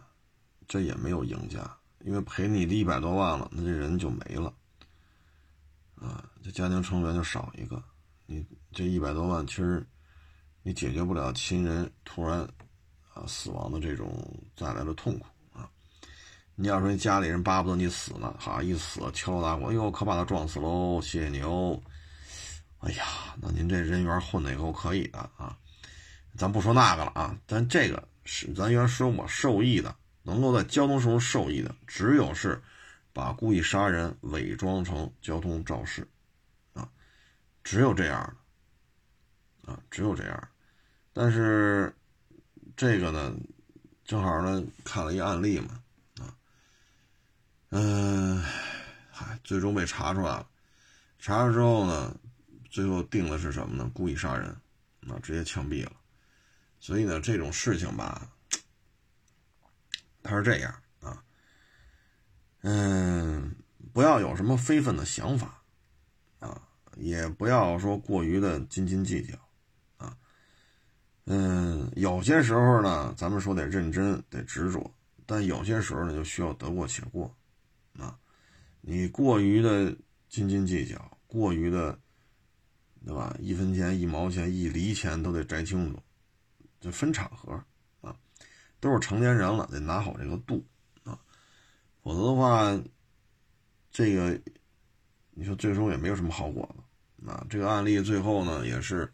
这也没有赢家，因为赔你的一百多万了，那这人就没了，啊，这家庭成员就少一个，你这一百多万其实你解决不了亲人突然啊死亡的这种带来的痛苦啊。你要说家里人巴不得你死呢，哈，一死敲锣打鼓，哎呦，可把他撞死喽，谢谢你哦。哎呀，那您这人缘混的也够可以的啊。咱不说那个了啊，咱这个是咱原说我受益的。能够在交通事故受益的，只有是把故意杀人伪装成交通肇事，啊，只有这样的，啊，只有这样。但是这个呢，正好呢看了一案例嘛，啊，嗯，嗨，最终被查出来了。查了之后呢，最后定的是什么呢？故意杀人，啊，直接枪毙了。所以呢，这种事情吧，他是这样啊，嗯，不要有什么非分的想法，啊，也不要说过于的斤斤计较，啊，嗯，有些时候呢，咱们说得认真，得执着，但有些时候呢，就需要得过且过，啊，你过于的斤斤计较，过于的，对吧？一分钱、一毛钱、一厘钱都得摘清楚。就分场合啊，都是成年人了，得拿好这个度啊，否则的话，这个你说最终也没有什么好果子啊。这个案例最后呢，也是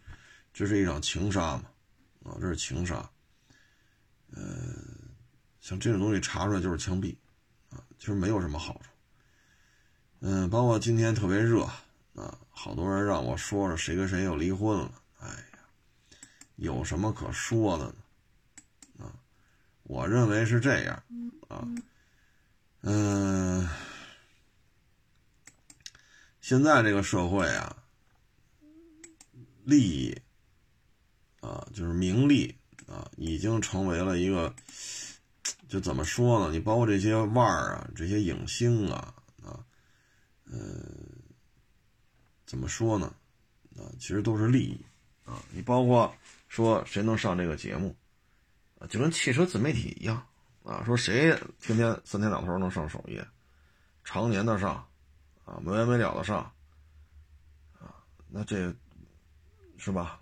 这是一场情杀嘛啊，这是情杀。呃，像这种东西查出来就是枪毙啊，其实没有什么好处。嗯，包括今天特别热啊，好多人让我说说谁跟谁又离婚了，哎呀。有什么可说的呢？啊，我认为是这样啊，嗯，现在这个社会啊，利益啊，就是名利啊，已经成为了一个，就怎么说呢？你包括这些腕儿啊，这些影星啊，啊，呃，怎么说呢？啊，其实都是利益啊，你包括。说谁能上这个节目，啊，就跟汽车自媒体一样啊。说谁天天三天两头能上首页，常年的上，啊，没完没了的上，啊，那这是吧？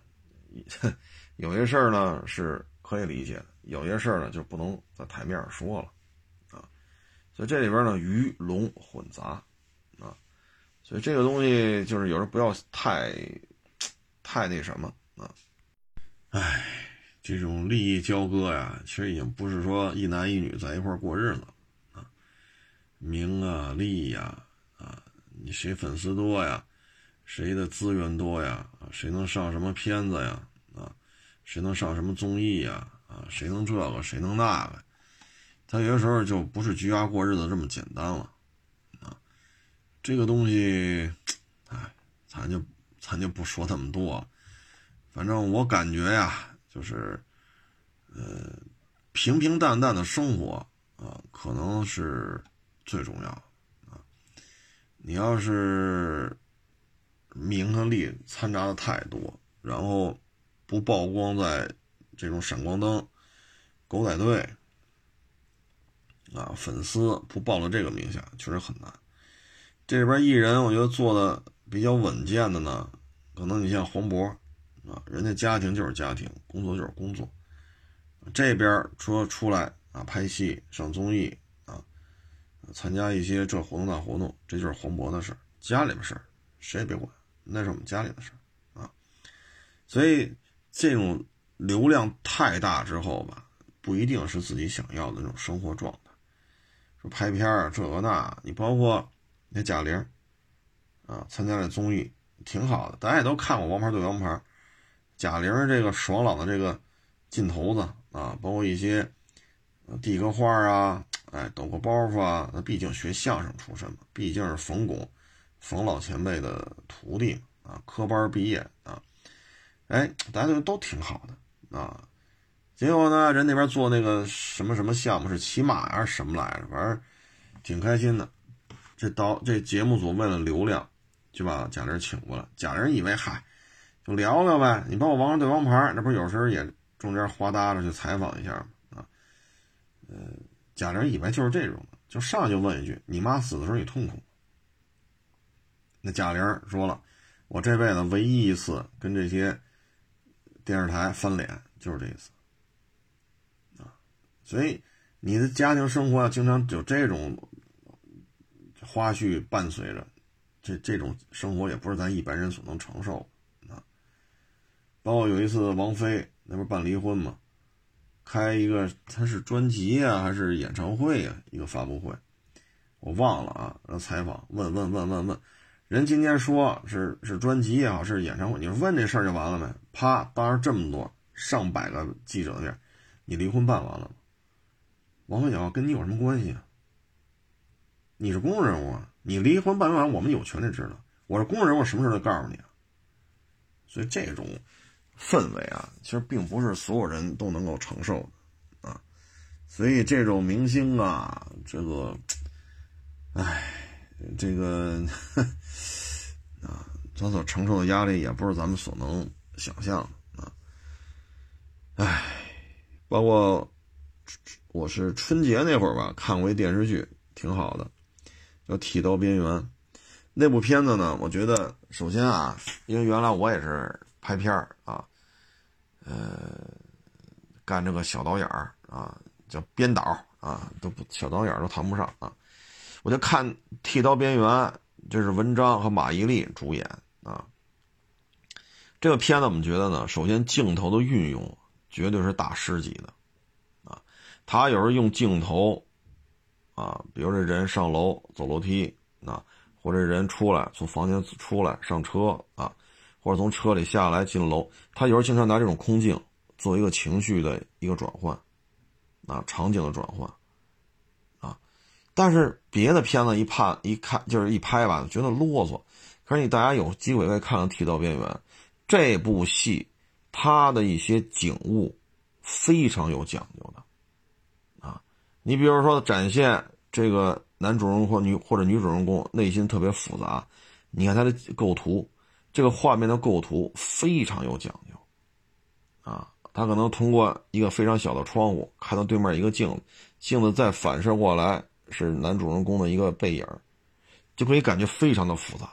(laughs) 有些事儿呢是可以理解的，有些事儿呢就不能在台面上说了，啊。所以这里边呢鱼龙混杂，所以这个东西就是有时候不要太太那什么啊。唉，这种利益交割呀，其实已经不是说一男一女在一块过日子啊，名啊利呀啊，你谁粉丝多呀，谁的资源多呀，谁能上什么片子呀啊，谁能上什么综艺呀啊，谁能这个谁能那个，他有些时候就不是居家过日子这么简单了，这个东西，唉，咱就咱就不说那么多。反正我感觉呀，就是，呃，平平淡淡的生活啊，可能是最重要啊。你要是名和利掺杂的太多，然后不曝光在这种闪光灯、狗仔队啊，粉丝不报了这个名下，确实很难。这里边艺人，我觉得做的比较稳健的呢，可能你像黄渤。啊，人家家庭就是家庭，工作就是工作。这边说出来啊，拍戏、上综艺啊，参加一些这活动那活动，这就是黄渤的事儿，家里边事儿谁也别管，那是我们家里的事儿啊。所以这种流量太大之后吧，不一定是自己想要的那种生活状态。说拍片儿这个那，你包括那贾玲啊，参加了综艺挺好的，大家也都看过《王牌对王牌》。贾玲这个爽朗的这个劲头子啊，包括一些递个花啊，哎，抖个包袱啊，那毕竟学相声出身嘛，毕竟是冯巩冯老前辈的徒弟啊，科班毕业啊，哎，大家都都挺好的啊。结果呢，人那边做那个什么什么项目是骑马还是什么来着，反正挺开心的。这导这节目组为了流量，就把贾玲请过来。贾玲以为嗨。就聊聊呗，你帮我王者对王牌，那不是有时候也中间花搭着去采访一下吗？啊，呃，贾玲以为就是这种，就上就问一句：“你妈死的时候你痛苦？”那贾玲说了：“我这辈子唯一一次跟这些电视台翻脸，就是这一次。”啊，所以你的家庭生活要经常有这种花絮伴随着，这这种生活也不是咱一般人所能承受啊。包括有一次王菲那不是办离婚嘛，开一个他是专辑呀还是演唱会呀一个发布会，我忘了啊。然后采访问问问问问，人今天说是是专辑也好是演唱会，你说问这事儿就完了没？啪，当着这么多上百个记者的面，你离婚办完了吗？王菲讲跟你有什么关系啊？你是公众人物啊，你离婚办完，我们有权利知道。我是公众人物，什么事都告诉你啊。所以这种氛围啊，其实并不是所有人都能够承受的啊。所以这种明星啊，这个，哎，这个 (laughs) 啊，他所承受的压力也不是咱们所能想象的啊。哎，包括我是春节那会儿吧，看过一电视剧，挺好的，叫《剃刀边缘》。那部片子呢，我觉得首先啊，因为原来我也是拍片儿啊，呃，干这个小导演儿啊，叫编导啊，都不小导演都谈不上啊。我就看《剃刀边缘》，这是文章和马伊琍主演啊。这个片子我们觉得呢，首先镜头的运用绝对是大师级的啊。他有时候用镜头啊，比如这人上楼走楼梯啊。或者人出来从房间出来上车啊，或者从车里下来进楼，他有时候经常拿这种空镜做一个情绪的一个转换，啊，场景的转换，啊，但是别的片子一拍一看就是一拍吧，觉得啰嗦。可是你大家有机会可以看看《剃刀边缘》这部戏，它的一些景物非常有讲究的，你比如说展现这个。男主人公或女或者女主人公内心特别复杂，你看他的构图，这个画面的构图非常有讲究，啊，他可能通过一个非常小的窗户看到对面一个镜子，镜子再反射过来是男主人公的一个背影，就可以感觉非常的复杂，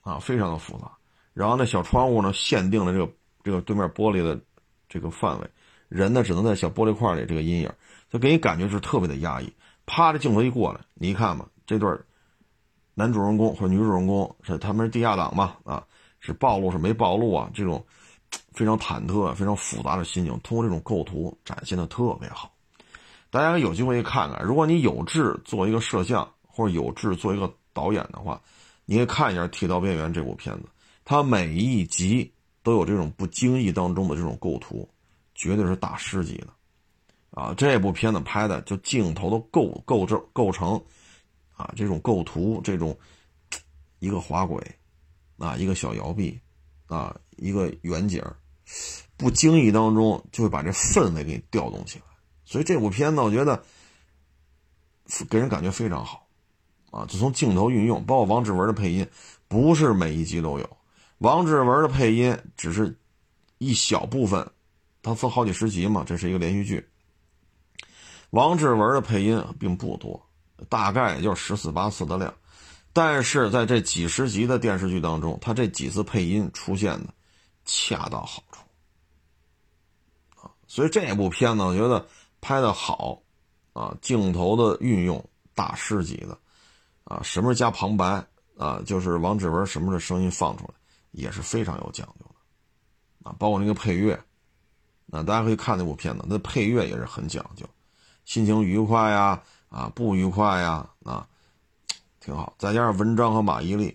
啊，非常的复杂。然后那小窗户呢，限定了这个这个对面玻璃的这个范围，人呢只能在小玻璃块里这个阴影，就给你感觉是特别的压抑。啪！这镜头一过来，你一看吧，这对男主人公或者女主人公是他们是地下党嘛？啊，是暴露是没暴露啊？这种非常忐忑、非常复杂的心情，通过这种构图展现的特别好。大家有机会去看看。如果你有志做一个摄像，或者有志做一个导演的话，你可以看一下《剃刀边缘》这部片子。它每一集都有这种不经意当中的这种构图，绝对是大师级的。啊，这部片子拍的就镜头的构构成构成，啊，这种构图，这种一个滑轨，啊，一个小摇臂，啊，一个远景，不经意当中就会把这氛围给调动起来。所以这部片子我觉得给人感觉非常好，啊，就从镜头运用，包括王志文的配音，不是每一集都有，王志文的配音只是一小部分，它分好几十集嘛，这是一个连续剧。王志文的配音并不多，大概也就十四八次的量，但是在这几十集的电视剧当中，他这几次配音出现的恰到好处啊，所以这部片子我觉得拍的好啊，镜头的运用大师级的啊，什么是加旁白啊，就是王志文什么的声音放出来也是非常有讲究的啊，包括那个配乐，那大家可以看那部片子，那配乐也是很讲究。心情愉快呀，啊，不愉快呀，啊，挺好。再加上文章和马伊琍，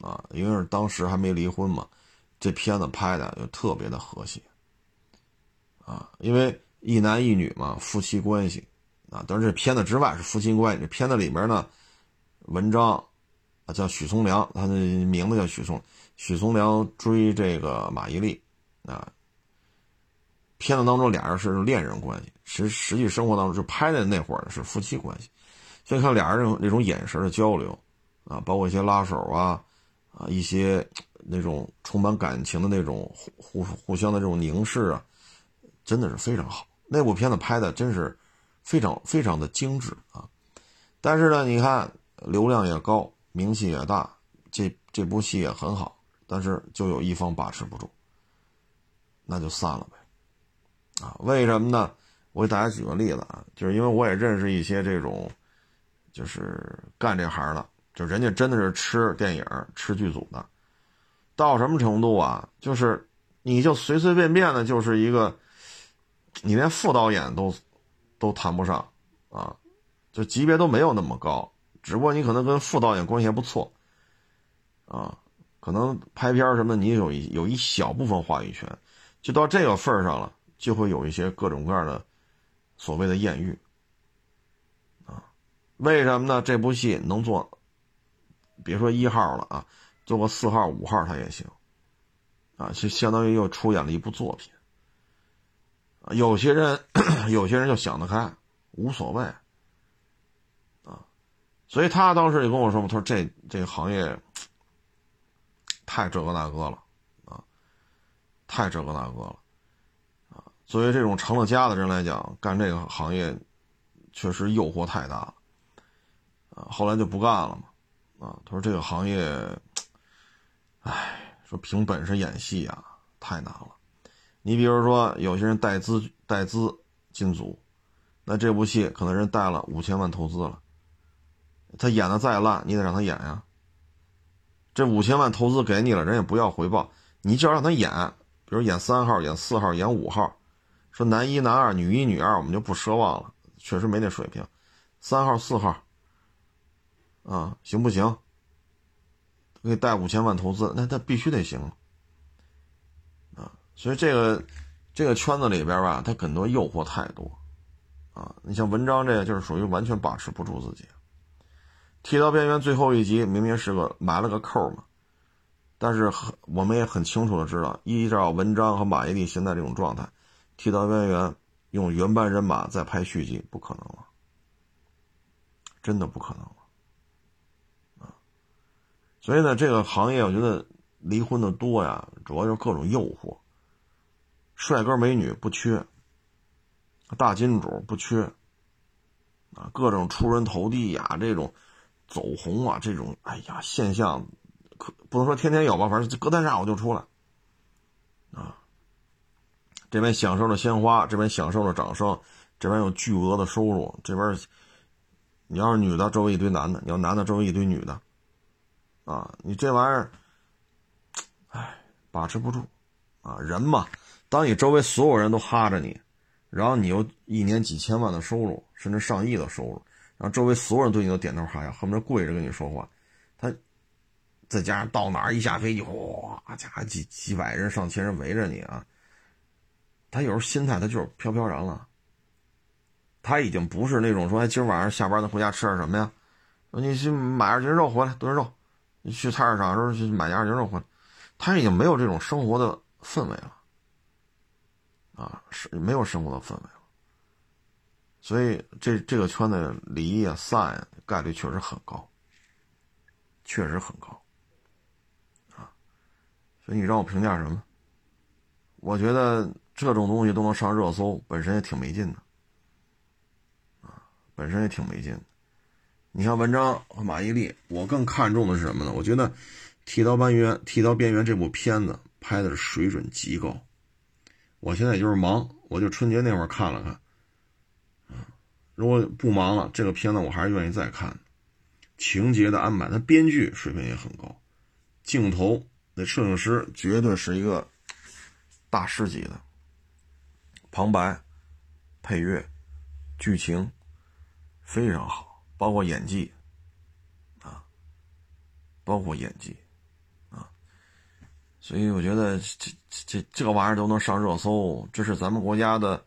啊，因为是当时还没离婚嘛，这片子拍的就特别的和谐，啊，因为一男一女嘛，夫妻关系，啊，但是这片子之外是夫妻关系。这片子里面呢，文章啊叫许从良，他的名字叫许从，许从良追这个马伊琍，啊。片子当中俩人是恋人关系，实实际生活当中就拍的那会儿是夫妻关系，所以看俩人那种那种眼神的交流，啊，包括一些拉手啊，啊，一些那种充满感情的那种互互互相的这种凝视啊，真的是非常好。那部片子拍的真是非常非常的精致啊，但是呢，你看流量也高，名气也大，这这部戏也很好，但是就有一方把持不住，那就散了呗。啊，为什么呢？我给大家举个例子啊，就是因为我也认识一些这种，就是干这行的，就人家真的是吃电影、吃剧组的，到什么程度啊？就是你就随随便便的，就是一个，你连副导演都都谈不上啊，就级别都没有那么高，只不过你可能跟副导演关系还不错啊，可能拍片什么，你有一有一小部分话语权，就到这个份儿上了。就会有一些各种各样的所谓的艳遇，啊，为什么呢？这部戏能做，别说一号了啊，做个四号、五号他也行，啊，就相当于又出演了一部作品。有些人，(clears throat) 有些人就想得开，无所谓，啊，所以他当时就跟我说嘛，他说这这个行业太这个那个了，啊，太这个那个了，作为这种成了家的人来讲，干这个行业确实诱惑太大了。啊，后来就不干了嘛，啊，他说这个行业，唉，说凭本事演戏啊，太难了。你比如说，有些人带资带资进组，那这部戏可能人带了五千万投资了，他演的再烂，你得让他演呀。这五千万投资给你了，人也不要回报，你就要让他演，比如演三号、演四号、演五号，说男一、男二、女一、女二，我们就不奢望了，确实没那水平。三号、四号。啊，行不行？给贷五千万投资，那他必须得行啊！所以这个这个圈子里边吧，他很多诱惑太多啊。你像文章这个，就是属于完全把持不住自己。剃刀边缘最后一集明明是个埋了个扣嘛，但是很我们也很清楚的知道，依照文章和马伊琍现在这种状态，剃刀边缘用原班人马再拍续集不可能了，真的不可能了啊。所以呢，这个行业我觉得离婚的多呀，主要就是各种诱惑。帅哥美女不缺，大金主不缺，啊，各种出人头地呀，这种走红啊，这种哎呀现象，可不能说天天有吧，反正隔三差五就出来。啊，这边享受着鲜花，这边享受着掌声，这边有巨额的收入，这边你要是女的，周围一堆男的；你要男的，周围一堆女的。啊，你这玩意儿，哎，把持不住，啊，人嘛，当你周围所有人都哈着你，然后你又一年几千万的收入，甚至上亿的收入，然后周围所有人对你都点头哈腰，恨不得跪着跟你说话，他再加上到哪一下飞机，哗，家几几百人、上千人围着你啊，他有时候心态他就是飘飘然了，他已经不是那种说，哎，今儿晚上下班咱回家吃点什么呀？你去买二斤肉回来炖肉。你去菜市场时候去买点二斤肉回来，他已经没有这种生活的氛围了，啊，是没有生活的氛围了，所以这这个圈子离啊散概率确实很高，确实很高，啊，所以你让我评价什么？我觉得这种东西都能上热搜，本身也挺没劲的，啊，本身也挺没劲。你像文章和马伊琍，我更看重的是什么呢？我觉得《剃刀边缘》《剃刀边缘》这部片子拍的是水准极高。我现在也就是忙，我就春节那会儿看了看。啊，如果不忙了，这个片子我还是愿意再看。情节的安排，它编剧水平也很高，镜头那摄影师绝对是一个大师级的。旁白、配乐、剧情非常好。包括演技，啊，包括演技，啊，所以我觉得这这这个玩意儿都能上热搜，这是咱们国家的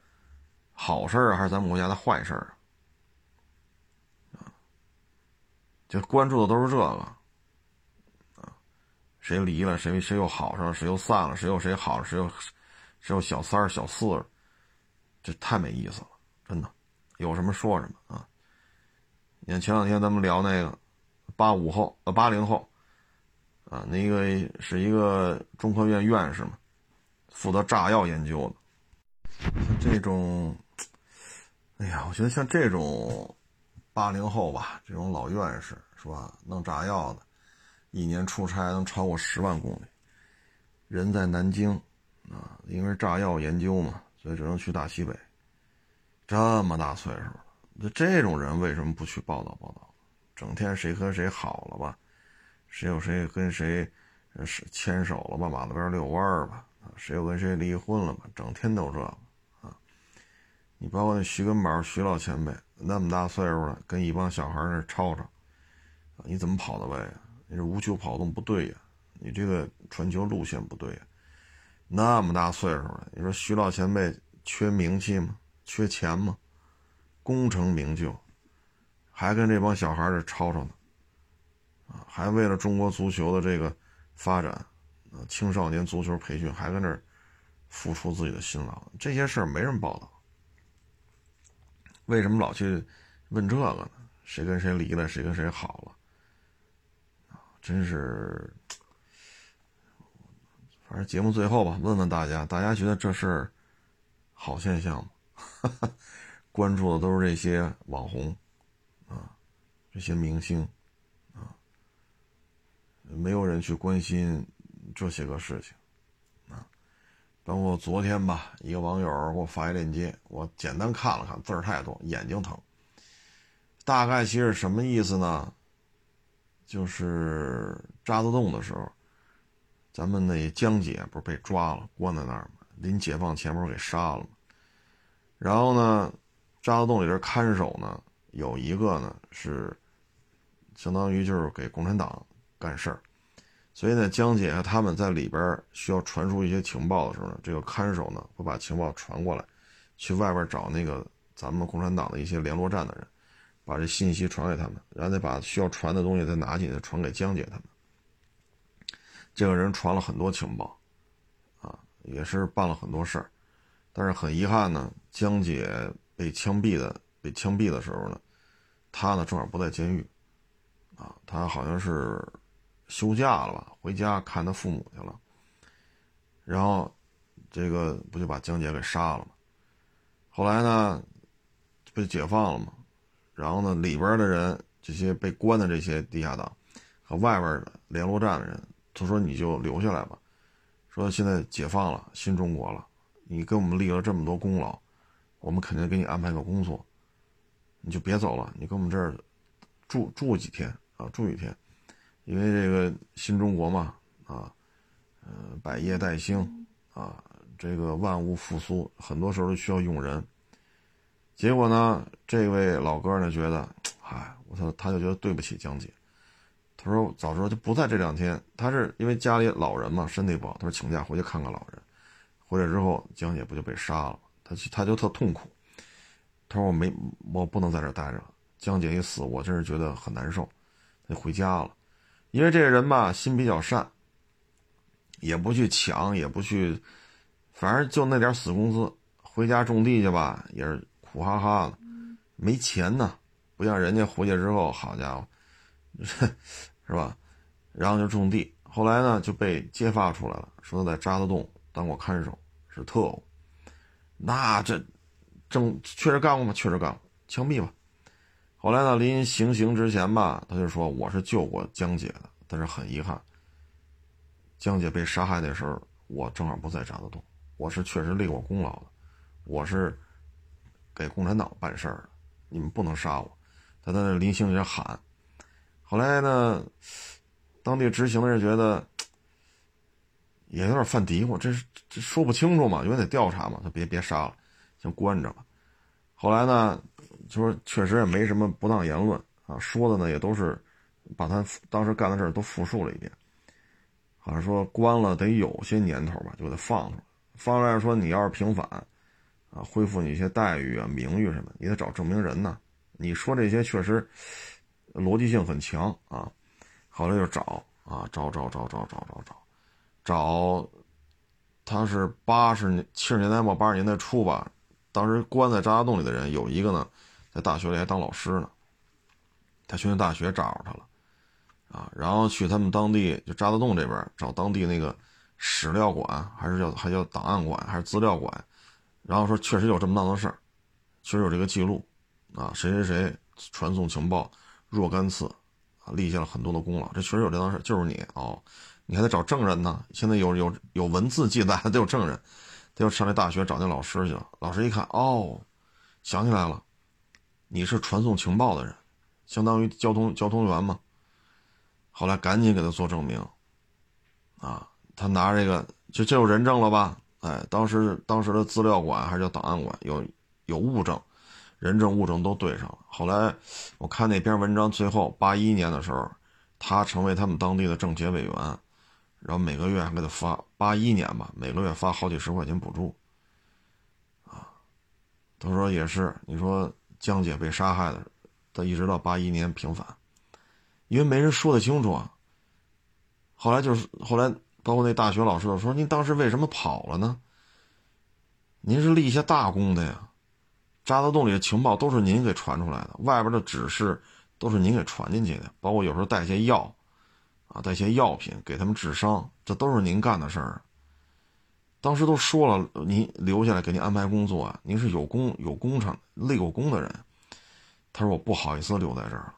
好事儿还是咱们国家的坏事儿啊？就关注的都是这个，啊，谁离了，谁谁又好上了，谁又散了，谁又谁好了，谁又谁又小三儿小四儿，这太没意思了，真的，有什么说什么啊。你看前两天咱们聊那个八五后呃八零后，啊，那个是一个中科院院士嘛，负责炸药研究的。像这种，哎呀，我觉得像这种八零后吧，这种老院士是吧，弄炸药的，一年出差能超过十万公里，人在南京啊，因为炸药研究嘛，所以只能去大西北。这么大岁数了。那这种人为什么不去报道报道？整天谁和谁好了吧？谁有谁跟谁是牵手了吧？马路边遛弯儿吧？谁又跟谁离婚了吧？整天都这个啊！你包括那徐根宝徐老前辈，那么大岁数了，跟一帮小孩那吵吵，你怎么跑的位啊？你这无球跑动不对呀？你这个传球路线不对呀？那么大岁数了，你说徐老前辈缺名气吗？缺钱吗？功成名就，还跟这帮小孩这吵吵呢，啊，还为了中国足球的这个发展，啊，青少年足球培训还跟这付出自己的辛劳，这些事儿没人报道。为什么老去问这个呢？谁跟谁离了，谁跟谁好了？啊，真是，反正节目最后吧，问问大家，大家觉得这是好现象吗？(laughs) 关注的都是这些网红。啊，这些明星，啊，没有人去关心这些个事情，啊，包括昨天吧，一个网友给我发一链接，我简单看了看，字儿太多，眼睛疼。大概其实什么意思呢？就是渣滓洞的时候，咱们那江姐不是被抓了，关在那儿吗？临解放前不是给杀了吗？然后呢，渣滓洞里这看守呢？有一个呢是，相当于就是给共产党干事儿，所以呢，江姐他们在里边需要传输一些情报的时候呢，这个看守呢会把情报传过来，去外边找那个咱们共产党的一些联络站的人，把这信息传给他们，然后再把需要传的东西再拿进去传给江姐他们。这个人传了很多情报，啊，也是办了很多事儿，但是很遗憾呢，江姐被枪毙的。被枪毙的时候呢，他呢正好不在监狱，啊，他好像是休假了吧，回家看他父母去了。然后，这个不就把江姐给杀了吗？后来呢，被解放了嘛。然后呢，里边的人，这些被关的这些地下党和外边的联络站的人，他说你就留下来吧，说现在解放了，新中国了，你给我们立了这么多功劳，我们肯定给你安排个工作。你就别走了，你跟我们这儿住住几天啊，住一天，因为这个新中国嘛，啊，呃，百业待兴啊，这个万物复苏，很多时候都需要用人。结果呢，这位老哥呢觉得，哎，我操，他就觉得对不起江姐。他说早知道就不在这两天，他是因为家里老人嘛，身体不好，他说请假回去看看老人。回来之后，江姐不就被杀了？他他就特痛苦。他说：“我没，我不能在这待着。江姐一死，我真是觉得很难受，得回家了。因为这个人吧，心比较善，也不去抢，也不去，反正就那点死工资，回家种地去吧，也是苦哈哈的，没钱呢。不像人家回去之后，好家伙，是吧？然后就种地。后来呢，就被揭发出来了，说他在渣滓洞当过看守，是特务。那这……正确实干过吗？确实干过，枪毙吧。后来呢，临行刑之前吧，他就说我是救过江姐的，但是很遗憾，江姐被杀害那时候，我正好不在渣滓洞，我是确实立过功劳的，我是给共产党办事儿的，你们不能杀我。他在那临行前喊。后来呢，当地执行的人觉得也有点犯嘀咕，这这说不清楚嘛，因为得调查嘛，他别别杀了。先关着了，后来呢，就说确实也没什么不当言论啊，说的呢也都是把他当时干的事都复述了一遍，好像说关了得有些年头吧，就给他放出来，放出来说你要是平反啊，恢复你一些待遇啊、名誉什么，你得找证明人呢。你说这些确实逻辑性很强啊！后来就找啊，找找找找找找找，找他是八十年七十年代末八十年代初吧。当时关在渣滓洞里的人有一个呢，在大学里还当老师呢。他去那大学找着他了啊，然后去他们当地就渣滓洞这边找当地那个史料馆，还是叫还叫档案馆还是资料馆，然后说确实有这么大的事儿，确实有这个记录啊，谁谁谁传送情报。若干次，啊，立下了很多的功劳，这确实有这档事就是你哦，你还得找证人呢。现在有有有文字记载，还得有证人。就上那大学找那老师去了。老师一看，哦，想起来了，你是传送情报的人，相当于交通交通员嘛。后来赶紧给他做证明，啊，他拿这个就就有人证了吧？哎，当时当时的资料馆还是叫档案馆，有有物证，人证物证都对上了。后来我看那篇文章，最后八一年的时候，他成为他们当地的政协委员。然后每个月还给他发八一年吧，每个月发好几十块钱补助，啊，他说也是，你说江姐被杀害的他一直到八一年平反，因为没人说得清楚啊。后来就是后来，包括那大学老师说：“您当时为什么跑了呢？您是立下大功的呀，渣滓洞里的情报都是您给传出来的，外边的指示都是您给传进去的，包括有时候带些药，啊，带些药品给他们治伤，这都是您干的事儿。”当时都说了，您留下来给您安排工作，您是有功有工程立过功的人。他说我不好意思留在这儿了。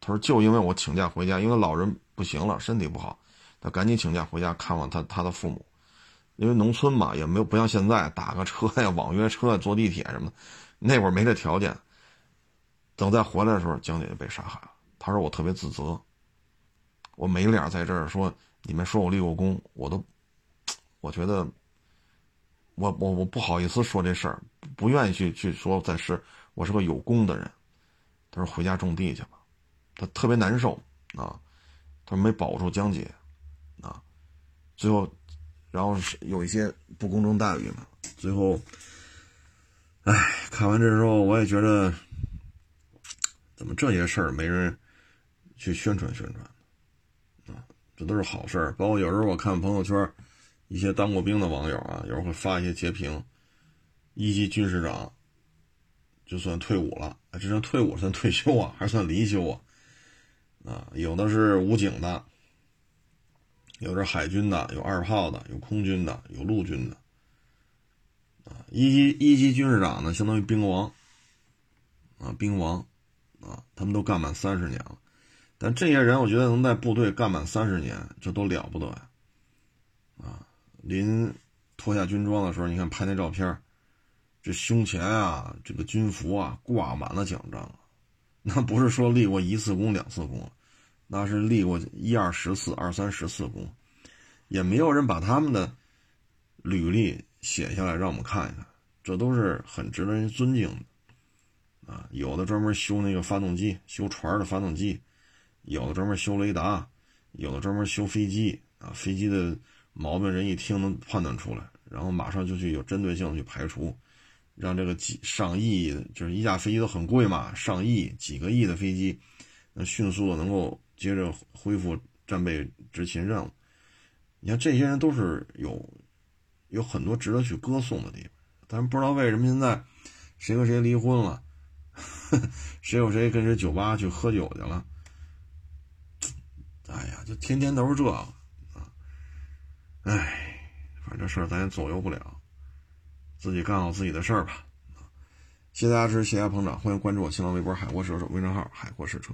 他说就因为我请假回家，因为老人不行了，身体不好，他赶紧请假回家看望他他的父母。因为农村嘛，也没有不像现在打个车呀、网约车、坐地铁什么的，那会儿没这条件。等再回来的时候，江姐就被杀害了。他说我特别自责，我没脸在这儿说你们说我立过功，我都我觉得。我我我不好意思说这事儿，不愿意去去说，在是我是个有功的人。他说回家种地去吧，他特别难受啊。他说没保住江姐啊，最后，然后是有一些不公正待遇嘛。最后，哎，看完这之后，我也觉得，怎么这些事儿没人去宣传宣传啊？这都是好事儿。包括有时候我看朋友圈。一些当过兵的网友啊，有时候会发一些截屏，一级军士长就算退伍了，这算退伍算退休啊，(laughs) 还是算离休啊？啊，有的是武警的，有的是海军的，有二炮的，有空军的，有陆军的。啊，一级一级军士长呢，相当于兵王，啊，兵王，啊，他们都干满三十年了，但这些人，我觉得能在部队干满三十年，这都了不得呀，啊。临脱下军装的时候，你看拍那照片，这胸前啊，这个军服啊，挂满了奖章。(laughs) 那不是说立过一次功、两次功，那是立过一二十次、二三十次功，也没有人把他们的履历写下来让我们看一看，这都是很值得人尊敬的啊。有的专门修那个发动机，修船的发动机；有的专门修雷达；有的专门修飞机啊，飞机的。毛病人一听能判断出来，然后马上就去有针对性的去排除，让这个几上亿，就是一架飞机都很贵嘛，上亿几个亿的飞机，能迅速的能够接着恢复战备执勤任务。你看这些人都是有有很多值得去歌颂的地方，但是不知道为什么现在谁和谁离婚了，谁有谁跟谁酒吧去喝酒去了，哎呀，就天天都是这个。哎，反正事儿咱也左右不了，自己干好自己的事儿吧。谢谢大家支持，谢谢捧场，欢迎关注我新浪微博“海阔试车”微信号“海阔试车”。